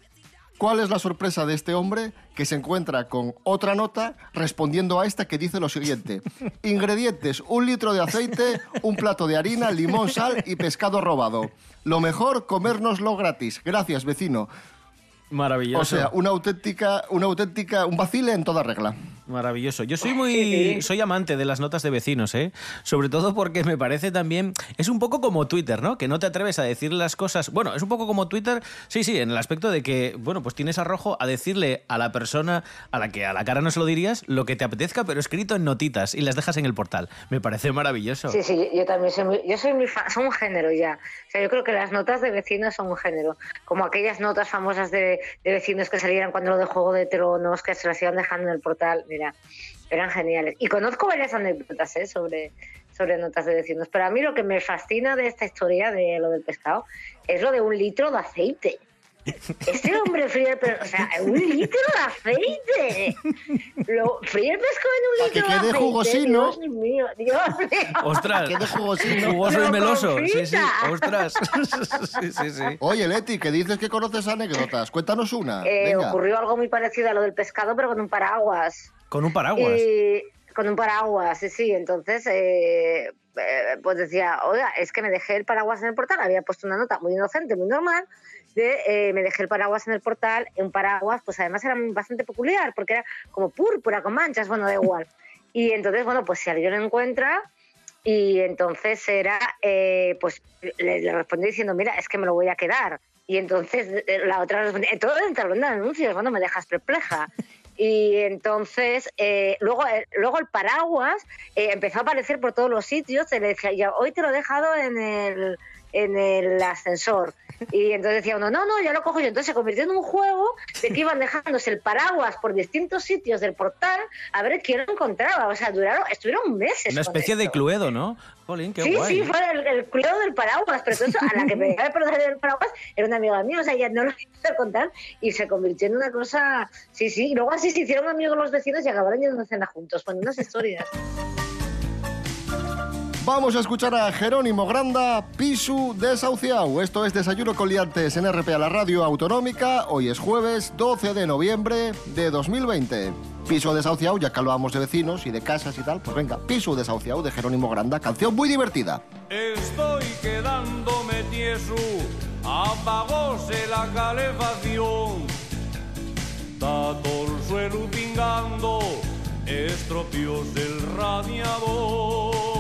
¿Cuál es la sorpresa de este hombre que se encuentra con otra nota respondiendo a esta que dice lo siguiente? (laughs) Ingredientes, un litro de aceite, un plato de harina, limón, sal y pescado robado. Lo mejor, comérnoslo gratis. Gracias, vecino. Maravilloso. O sea, una auténtica, una auténtica, un vacile en toda regla. Maravilloso. Yo soy muy. Soy amante de las notas de vecinos, ¿eh? Sobre todo porque me parece también. Es un poco como Twitter, ¿no? Que no te atreves a decir las cosas. Bueno, es un poco como Twitter, sí, sí, en el aspecto de que, bueno, pues tienes arrojo a decirle a la persona a la que a la cara no se lo dirías lo que te apetezca, pero escrito en notitas y las dejas en el portal. Me parece maravilloso. Sí, sí, yo también soy muy, yo soy muy fan, son un género ya. O sea, yo creo que las notas de vecinos son un género. Como aquellas notas famosas de, de vecinos que salieran cuando lo de Juego de Tronos, que se las iban dejando en el portal, mira, eran geniales. Y conozco varias anécdotas ¿eh? sobre, sobre notas de vecinos, pero a mí lo que me fascina de esta historia de lo del pescado es lo de un litro de aceite. Este hombre fríe el pescado, o sea, un litro de aceite. Lo, fríe el pescado en un Pa' que litro de quede aceite. jugosino. Dios mío, Dios mío. Ostras, Quede jugosino. jugoso y meloso. Sí, sí, ostras. (laughs) sí, sí, sí. Oye, Leti, que dices que conoces anécdotas. Cuéntanos una. Eh, Venga. ocurrió algo muy parecido a lo del pescado, pero con un paraguas. Con un paraguas. Y- con un paraguas, sí, sí. Entonces, eh, eh, pues decía, oiga, es que me dejé el paraguas en el portal. Había puesto una nota muy inocente, muy normal, de eh, me dejé el paraguas en el portal. Un paraguas, pues además era bastante peculiar, porque era como púrpura con manchas, bueno, da igual. (laughs) Y entonces, bueno, pues si alguien lo encuentra, y entonces era, eh, pues le, le respondí diciendo, mira, es que me lo voy a quedar. Y entonces eh, la otra respondía, todo dentro de anuncios, bueno, me dejas perpleja. (laughs) Y entonces, eh, luego, eh, luego el paraguas eh, empezó a aparecer por todos los sitios. Se le decía, ya, hoy te lo he dejado en el, en el ascensor. Y entonces decía uno, no, no, ya lo cojo yo. Entonces se convirtió en un juego de que iban dejándose el paraguas por distintos sitios del portal a ver quién lo encontraba. O sea, duraron, estuvieron meses. Una especie de. Cluedo, ¿no? Jolín, qué sí, guay. sí, fue el, el cuidado del paraguas, pero eso, a la que me iba a perder el paraguas era una amiga mía, o sea, ella no lo quiso contar y se convirtió en una cosa, sí, sí, y luego así se hicieron amigos los vecinos y acabaron yendo a cena juntos, con unas historias. Vamos a escuchar a Jerónimo Granda, Pisu de Sauciau. Esto es Desayuno con Liantes en RPA, la radio autonómica. Hoy es jueves 12 de noviembre de 2020. Piso de Sauciau, ya que hablábamos de vecinos y de casas y tal, pues venga, Pisu de Sauciau de Jerónimo Granda, canción muy divertida. Estoy quedándome tieso, apagóse la calefacción. Está todo el suelo pingando, estropeóse el radiador.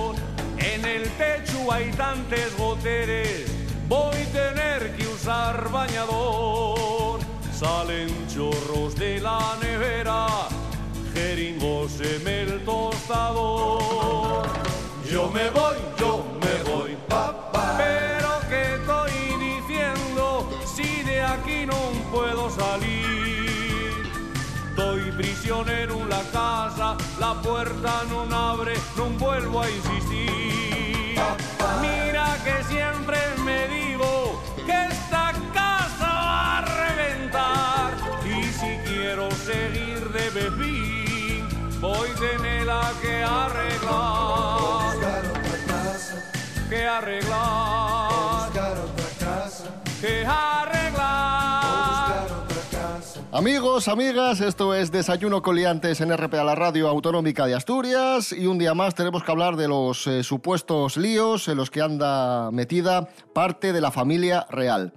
Techo hay tantos goteres, voy a tener que usar bañador. Salen chorros de la nevera, jeringos en el tostador. Yo me voy, yo me voy, papá. Pero que estoy diciendo si de aquí no puedo salir? Estoy prisionero en la casa, la puerta no abre, no vuelvo a insistir. Que siempre me digo que esta casa va a reventar. Y si quiero seguir de bebín, voy a tenerla que arreglar. Que arreglar. Que arreglar. Amigos, amigas, esto es Desayuno Coliantes en RPA, la radio autonómica de Asturias. Y un día más tenemos que hablar de los eh, supuestos líos en los que anda metida parte de la familia real.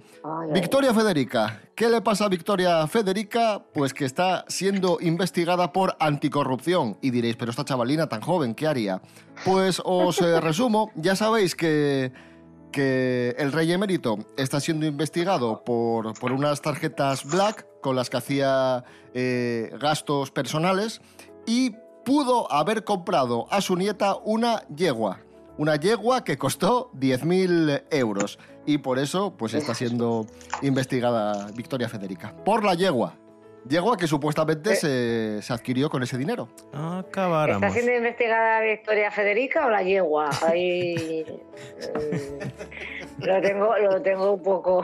Victoria Federica. ¿Qué le pasa a Victoria Federica? Pues que está siendo investigada por anticorrupción. Y diréis, pero esta chavalina tan joven, ¿qué haría? Pues os eh, (laughs) resumo, ya sabéis que que el rey emérito está siendo investigado por, por unas tarjetas black con las que hacía eh, gastos personales y pudo haber comprado a su nieta una yegua. Una yegua que costó 10.000 euros. Y por eso pues está siendo investigada Victoria Federica. Por la yegua. Yegua que supuestamente se, se adquirió con ese dinero. ¿Está siendo investigada Victoria Federica o la yegua? Ahí eh, (laughs) lo, tengo, lo tengo un poco.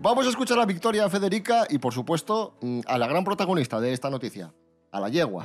Vamos a escuchar a Victoria Federica y, por supuesto, mm, a la gran protagonista de esta noticia, a la yegua.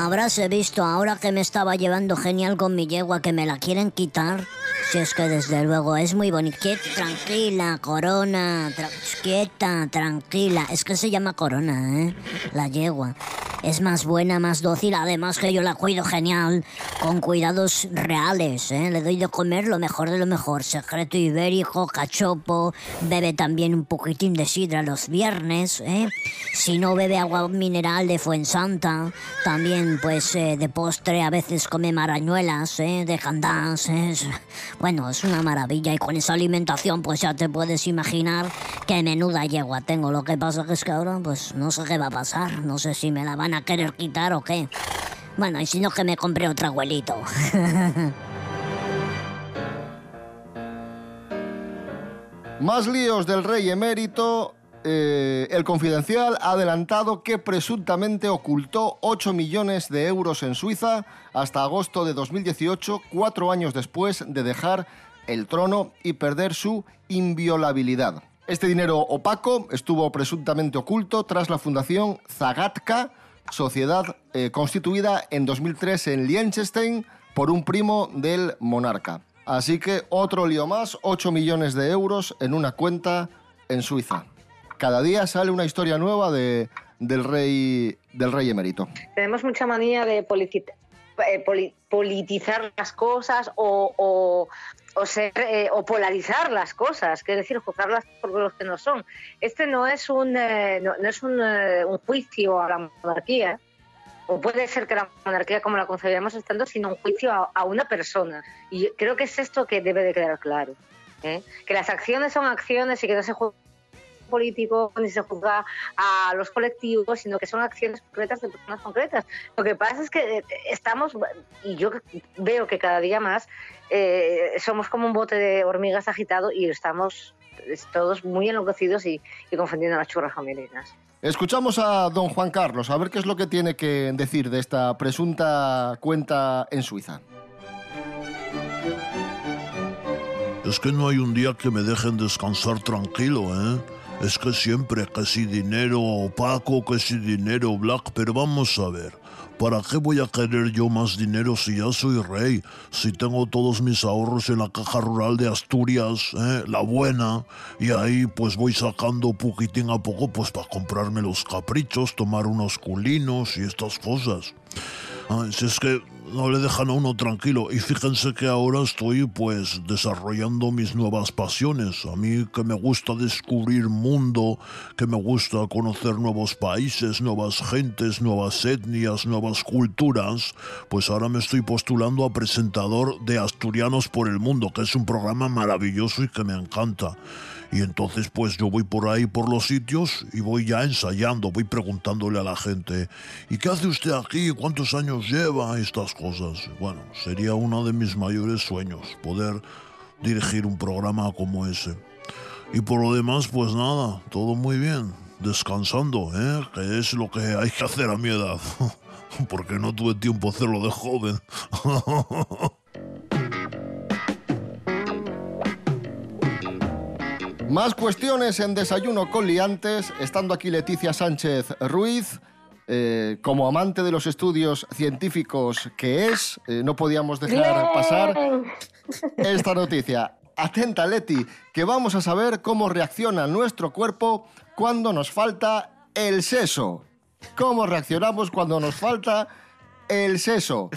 Habráse visto ahora que me estaba llevando genial con mi yegua que me la quieren quitar. Si es que desde luego es muy bonita. Quieta, tranquila, corona. tra- quieta, tranquila. Es que se llama corona, ¿eh? La yegua. Es más buena, más dócil. Además que yo la cuido genial. Con cuidados reales, ¿eh? Le doy de comer lo mejor de lo mejor. Secreto ibérico, cachopo. Bebe también un poquitín de sidra los viernes, ¿eh? Si no bebe agua mineral de Fuensanta, también pues eh, de postre a veces come marañuelas, ¿eh? de candás. ¿eh? Bueno, es una maravilla y con esa alimentación pues ya te puedes imaginar qué menuda yegua tengo. Lo que pasa es que ahora pues no sé qué va a pasar. No sé si me la van a querer quitar o qué. Bueno, y si no que me compré otro abuelito. (laughs) Más líos del rey emérito. Eh, el Confidencial ha adelantado que presuntamente ocultó 8 millones de euros en Suiza hasta agosto de 2018, cuatro años después de dejar el trono y perder su inviolabilidad. Este dinero opaco estuvo presuntamente oculto tras la fundación Zagatka, sociedad eh, constituida en 2003 en Liechtenstein por un primo del monarca. Así que otro lío más, 8 millones de euros en una cuenta en Suiza. Cada día sale una historia nueva de, del, rey, del rey emérito. Tenemos mucha manía de eh, poli- politizar las cosas o- o ser, eh, o polarizar las cosas, que es decir, juzgarlas por los que no son. Este no es un, eh, no, no es un, eh, un juicio a la monarquía, o puede ser que la monarquía como la concebíamos estando, sino un juicio a, una persona. Y creo que es esto que debe de quedar claro. ¿eh? Que las acciones son acciones y que no se juzga político ni se juzga a los colectivos, sino que son acciones concretas de personas concretas. Lo que pasa es que eh, estamos, y yo veo que cada día más, eh, somos como un bote de hormigas agitado y estamos todos muy enloquecidos y, y confundiendo las churras con melenas. Escuchamos a don Juan Carlos, a ver qué es lo que tiene que decir de esta presunta cuenta en Suiza. Es que no hay un día que me dejen descansar tranquilo, ¿eh? Es que siempre, que si dinero opaco, que si dinero black, pero vamos a ver. ¿Para qué voy a querer yo más dinero si ya soy rey? Si tengo todos mis ahorros en la caja rural de Asturias, ¿eh? la buena, y ahí pues voy sacando poquitín a poco pues para comprarme los caprichos, tomar unos culinos y estas cosas. Ay, si es que no le dejan a uno tranquilo. Y fíjense que ahora estoy pues desarrollando mis nuevas pasiones. A mí que me gusta descubrir mundo, que me gusta conocer nuevos países, nuevas gentes, nuevas etnias, nuevas culturas, pues ahora me estoy postulando a presentador de Asturianos por el Mundo, que es un programa maravilloso y que me encanta. Y entonces pues yo voy por ahí por los sitios y voy ya ensayando, voy preguntándole a la gente, ¿y qué hace usted aquí? ¿Cuántos años lleva? Estas cosas. Bueno, sería uno de mis mayores sueños, poder dirigir un programa como ese. Y por lo demás, pues nada, todo muy bien, descansando, ¿eh? Que es lo que hay que hacer a mi edad. (laughs) Porque no tuve tiempo a hacerlo de joven. (laughs) Más cuestiones en Desayuno con Liantes, estando aquí Leticia Sánchez Ruiz. eh, como amante de los estudios científicos que es, eh, no podíamos dejar pasar esta noticia. atenta Leti, que vamos a saber cómo reacciona nuestro cuerpo cuando nos falta el seso. ¿Cómo reaccionamos cuando nos falta el seso?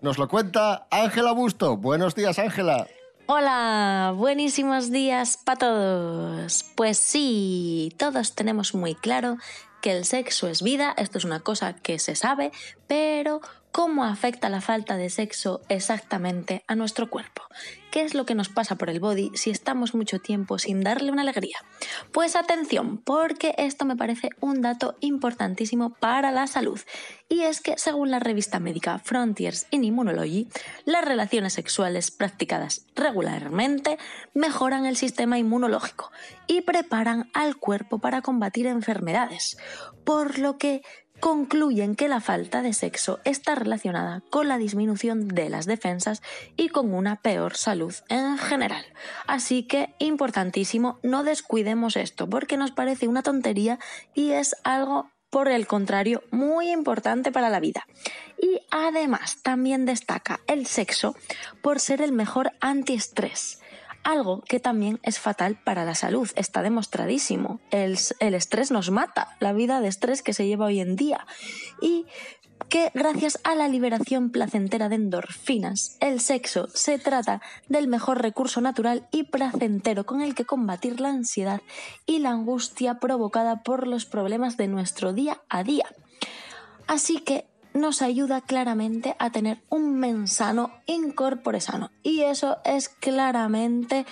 Nos lo cuenta Ángela Busto. Buenos días, Ángela. Hola, buenísimos días para todos. Pues sí, todos tenemos muy claro que el sexo es vida, esto es una cosa que se sabe, pero ¿cómo afecta la falta de sexo exactamente a nuestro cuerpo? ¿Qué es lo que nos pasa por el body si estamos mucho tiempo sin darle una alegría? Pues atención, porque esto me parece un dato importantísimo para la salud. Y es que, según la revista médica Frontiers in Immunology, las relaciones sexuales practicadas regularmente mejoran el sistema inmunológico y preparan al cuerpo para combatir enfermedades. Por lo que concluyen que la falta de sexo está relacionada con la disminución de las defensas y con una peor salud en general. Así que, importantísimo, no descuidemos esto porque nos parece una tontería y es algo por el contrario, muy importante para la vida. Y además también destaca el sexo por ser el mejor antiestrés algo que también es fatal para la salud, está demostradísimo. El, el, estrés nos mata, la vida de estrés que se lleva hoy en día. Y que gracias a la liberación placentera de endorfinas, el sexo se trata del mejor recurso natural y placentero con el que combatir la ansiedad y la angustia provocada por los problemas de nuestro día a día. Así que nos ayuda claramente a tener un mensano incorpore sano. Y eso es claramente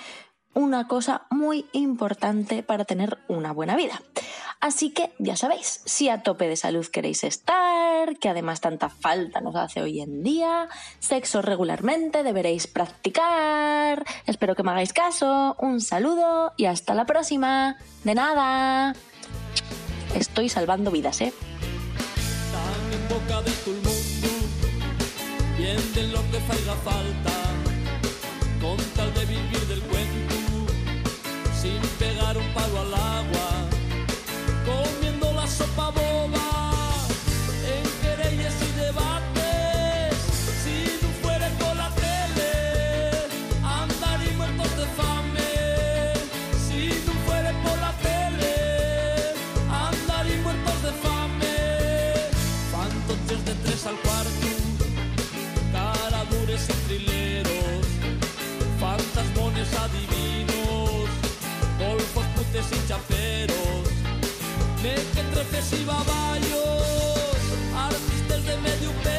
una cosa muy importante para tener una buena vida. Así que ya sabéis, si a tope de salud queréis estar, que además tanta falta nos hace hoy en día, sexo regularmente deberéis practicar. Espero que me hagáis caso. Un saludo y hasta la próxima. De nada. Estoy salvando vidas, ¿eh? Boca de todo el mundo. Bien lo que faga falta con tal de vivir del cuento sin pegar un palo al agua adivinos, golfos, putes y chaperos, mequetrefes y baballos, artistas de medio pelo,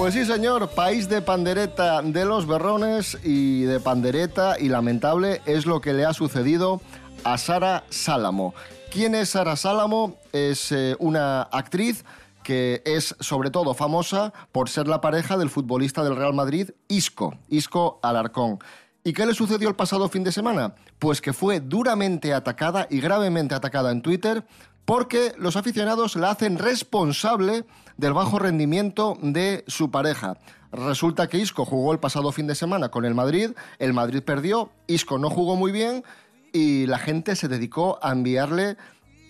Pues sí, señor, país de pandereta de los berrones y de pandereta y lamentable es lo que le ha sucedido a Sara Sálamo. ¿Quién es Sara Sálamo? Es eh, una actriz que es sobre todo famosa por ser la pareja del futbolista del Real Madrid, Isco, Isco Alarcón. ¿Y qué le sucedió el pasado fin de semana? Pues que fue duramente atacada y gravemente atacada en Twitter porque los aficionados la hacen responsable del bajo rendimiento de su pareja. Resulta que Isco jugó el pasado fin de semana con el Madrid, el Madrid perdió, Isco no jugó muy bien y la gente se dedicó a enviarle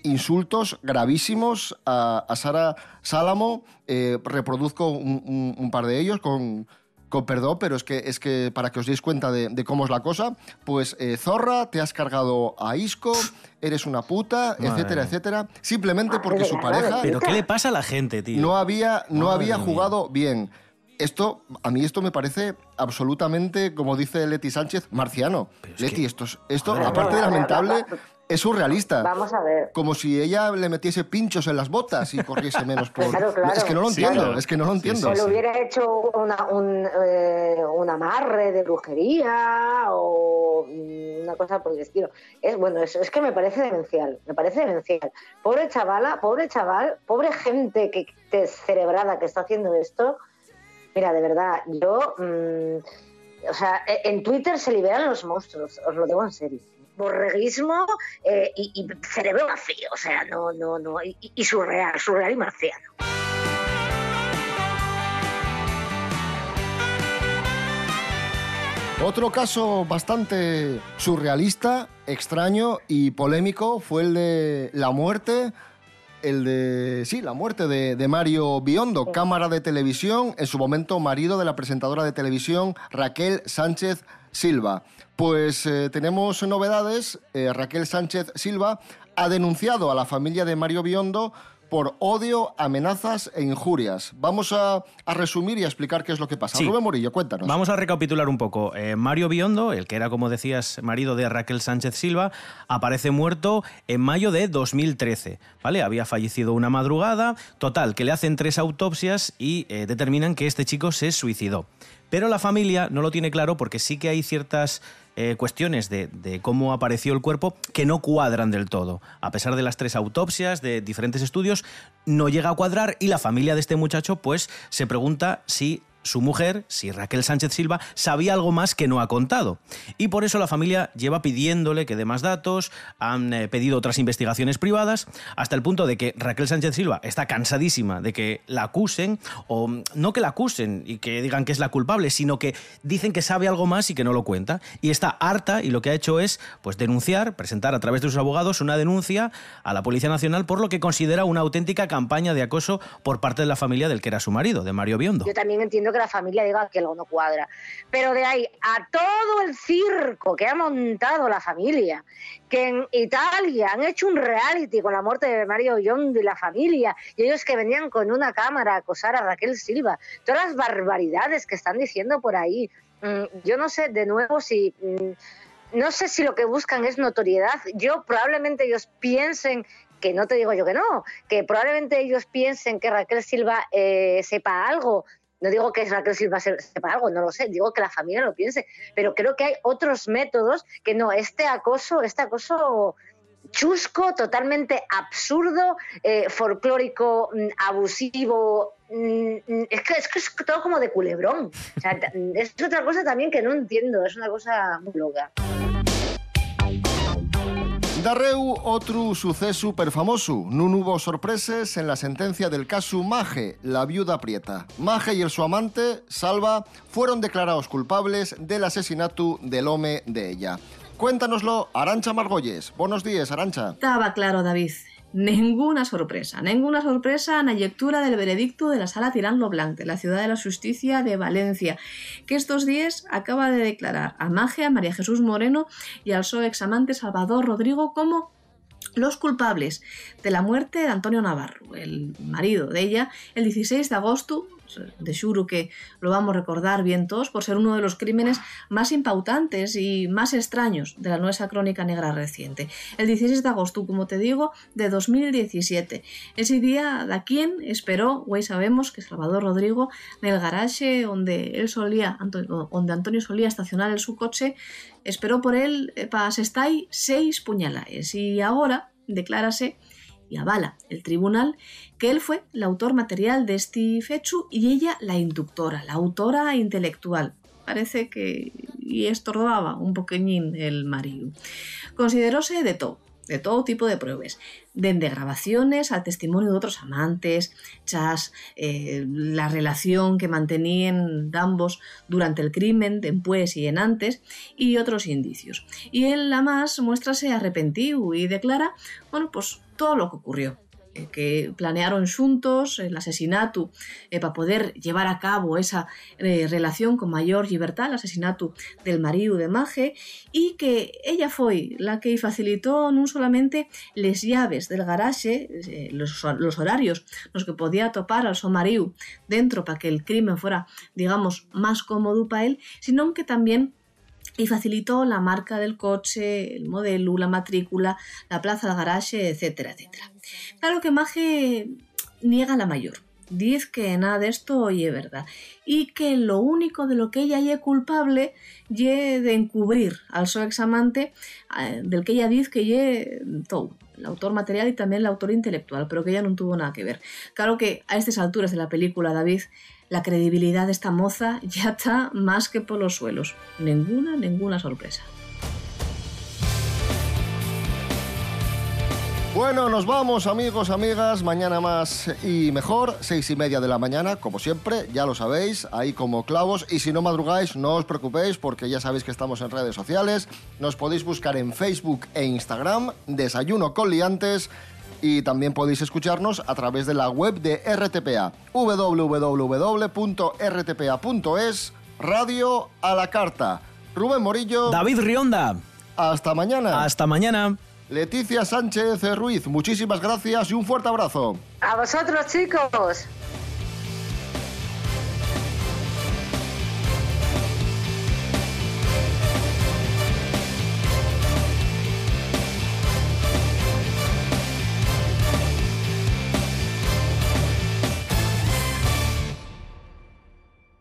insultos gravísimos a, Sara Sálamo. Eh, reproduzco un par de ellos con, con perdón, pero es que, es que para que os deis cuenta de, de cómo es la cosa, pues eh, zorra, te has cargado a Isco, eres una puta, Madre etcétera, mía. etcétera, simplemente porque su pareja ¿Pero qué le pasa a la gente, tío? no había, no Madre había mía. jugado bien. Esto, a mí esto me parece absolutamente, como dice Leti Sánchez, marciano. Leti, esto, es- esto Madre aparte de lamentable, es surrealista. Vamos a ver. Como si ella le metiese pinchos en las botas y corriese menos por... Claro, claro. Es que no lo entiendo, claro. es que no lo entiendo. O le hubiera hecho una- un, eh, un amarre de brujería o mm, una cosa por el estilo. Es bueno, es, es que me parece demencial, me parece demencial. Pobre chavala, pobre chaval, pobre gente que descerebrada que está haciendo esto. Mira, de verdad, yo, mm, o sea, e- en Twitter se liberan los monstruos, os lo digo en serio. Borreguismo eh, y, cerebro vacío, o sea, no, no, no, y, y surreal, surreal y marciano. Otro caso bastante surrealista, extraño y polémico fue el de la muerte, el de, sí, la muerte de, de Mario Biondo, cámara de televisión, en su momento marido de la presentadora de televisión Raquel Sánchez Silva. Pues eh, tenemos novedades, eh, Raquel Sánchez Silva ha denunciado a la familia de Mario Biondo por odio, amenazas e injurias. Vamos a, a resumir y a explicar qué es lo que pasa. Sí. Rubén Morillo, cuéntanos. Vamos a recapitular un poco. Eh, Mario Biondo, el que era, como decías, marido de Raquel Sánchez Silva, aparece muerto en mayo de 2013. ¿vale? Había fallecido una madrugada. Total, que le hacen tres autopsias y eh, determinan que este chico se suicidó. Pero la familia no lo tiene claro porque sí que hay ciertas eh, cuestiones de, de cómo apareció el cuerpo que no cuadran del todo. A pesar de las tres autopsias, de diferentes estudios, no llega a cuadrar y la familia de este muchacho pues se pregunta si su mujer, si Raquel Sánchez Silva, sabía algo más que no ha contado. Y por eso la familia lleva pidiéndole que dé más datos, han eh, pedido otras investigaciones privadas, hasta el punto de que Raquel Sánchez Silva está cansadísima de que la acusen, o mm, no que la acusen y que digan que es la culpable, sino que dicen que sabe algo más y que no lo cuenta. Y está harta y lo que ha hecho es pues, denunciar, presentar a través de sus abogados una denuncia a la Policía Nacional por lo que considera una auténtica campaña de acoso por parte de la familia del que era su marido, de Mario Biondo. Yo también entiendo que la familia diga que algo no cuadra. Pero de ahí a todo el circo que ha montado la familia, que en Italia han hecho un reality con la muerte de Mario Biondo y la familia, y ellos que venían con una cámara a acosar a Raquel Silva, todas las barbaridades que están diciendo por ahí. Mm, Yo no sé de nuevo si... mm, No sé si lo que buscan es notoriedad. Yo probablemente ellos piensen que no te digo yo que no, que probablemente ellos piensen que Raquel Silva eh, sepa algo. No digo que Raquel Silva se- sepa algo, no lo sé, digo que la familia lo piense, pero creo que hay otros métodos que no, este acoso, este acoso chusco, totalmente absurdo, eh, folclórico, mm, abusivo, mm, mm, es que, es que es todo como de culebrón. O sea, (laughs) es otra cosa también que no entiendo, es una cosa muy loca. Darreu otro suceso perfamoso. No hubo sorpresas en la sentencia del caso Maje, la viuda prieta. Maje y el su amante, Salva, fueron declarados culpables del asesinato del home de ella. Cuéntanoslo, Arancha Margolles. Buenos días, Arancha. Estaba claro, David. Ninguna sorpresa, ninguna sorpresa en la lectura del veredicto de la Sala Tirán Blanc de la Ciudad de la Justicia de Valencia, que estos días acaba de declarar a Magia, María Jesús Moreno y al su examante Salvador Rodrigo como los culpables de la muerte de Antonio Navarro, el marido de ella, el 16 de agosto, de Xuro que lo vamos a recordar bien todos por ser uno de los crímenes más impautantes y más extraños de la nuestra crónica negra reciente. El 16 de agosto, como te digo, de 2017. Ese día, ¿de quién esperó? Hoy sabemos que Salvador Rodrigo, en el garaje donde él solía, Anto- donde Antonio solía estacionar el su coche, esperó por él eh, para asestar seis puñalaes y ahora declárase y avala el tribunal que él fue el autor material de este fecho y ella la inductora, la autora intelectual. Parece que y estorbaba un poqueñín el marido. Consideróse de todo, de todo tipo de pruebas, desde grabaciones al testimonio de otros amantes, chas, eh, la relación que mantenían ambos durante el crimen, después y en antes, y otros indicios. Y él, la más, muéstrase arrepentido y declara, bueno, pues todo lo que ocurrió eh, que planearon juntos el asesinato para poder llevar a cabo esa eh, relación con mayor libertad, el asesinato del marido de Maje, y que ella fue la que facilitó no solamente les llaves del garaje, eh, los, los horarios los que podía topar al su marido dentro para que el crimen fuera, digamos, más cómodo para él, sino que también y facilitó la marca del coche, el modelo, la matrícula, la plaza del garaje, etcétera, etcétera. Claro que Maje niega la mayor. Dice que nada de esto oye verdad. Y que lo único de lo que ella es culpable ye de encubrir al su examante, eh, del que ella dice que ye todo, el autor material y también el autor intelectual, pero que ella no tuvo nada que ver. Claro que a estas alturas de la película, David, la credibilidad de esta moza ya está más que por los suelos. Ninguna, ninguna sorpresa. Bueno, nos vamos amigos, amigas, mañana más y mejor, seis y media de la mañana, como siempre, ya lo sabéis, ahí como clavos, y si no madrugáis, no os preocupéis, porque ya sabéis que estamos en redes sociales, nos podéis buscar en Facebook e Instagram, Desayuno con Liantes, y también podéis escucharnos a través de la web de RTPA, www.rtpa.es, radio a la carta. Rubén Morillo. David Rionda. Hasta mañana. Hasta mañana. Leticia Sánchez Ruiz, muchísimas gracias y un fuerte abrazo. A vosotros, chicos.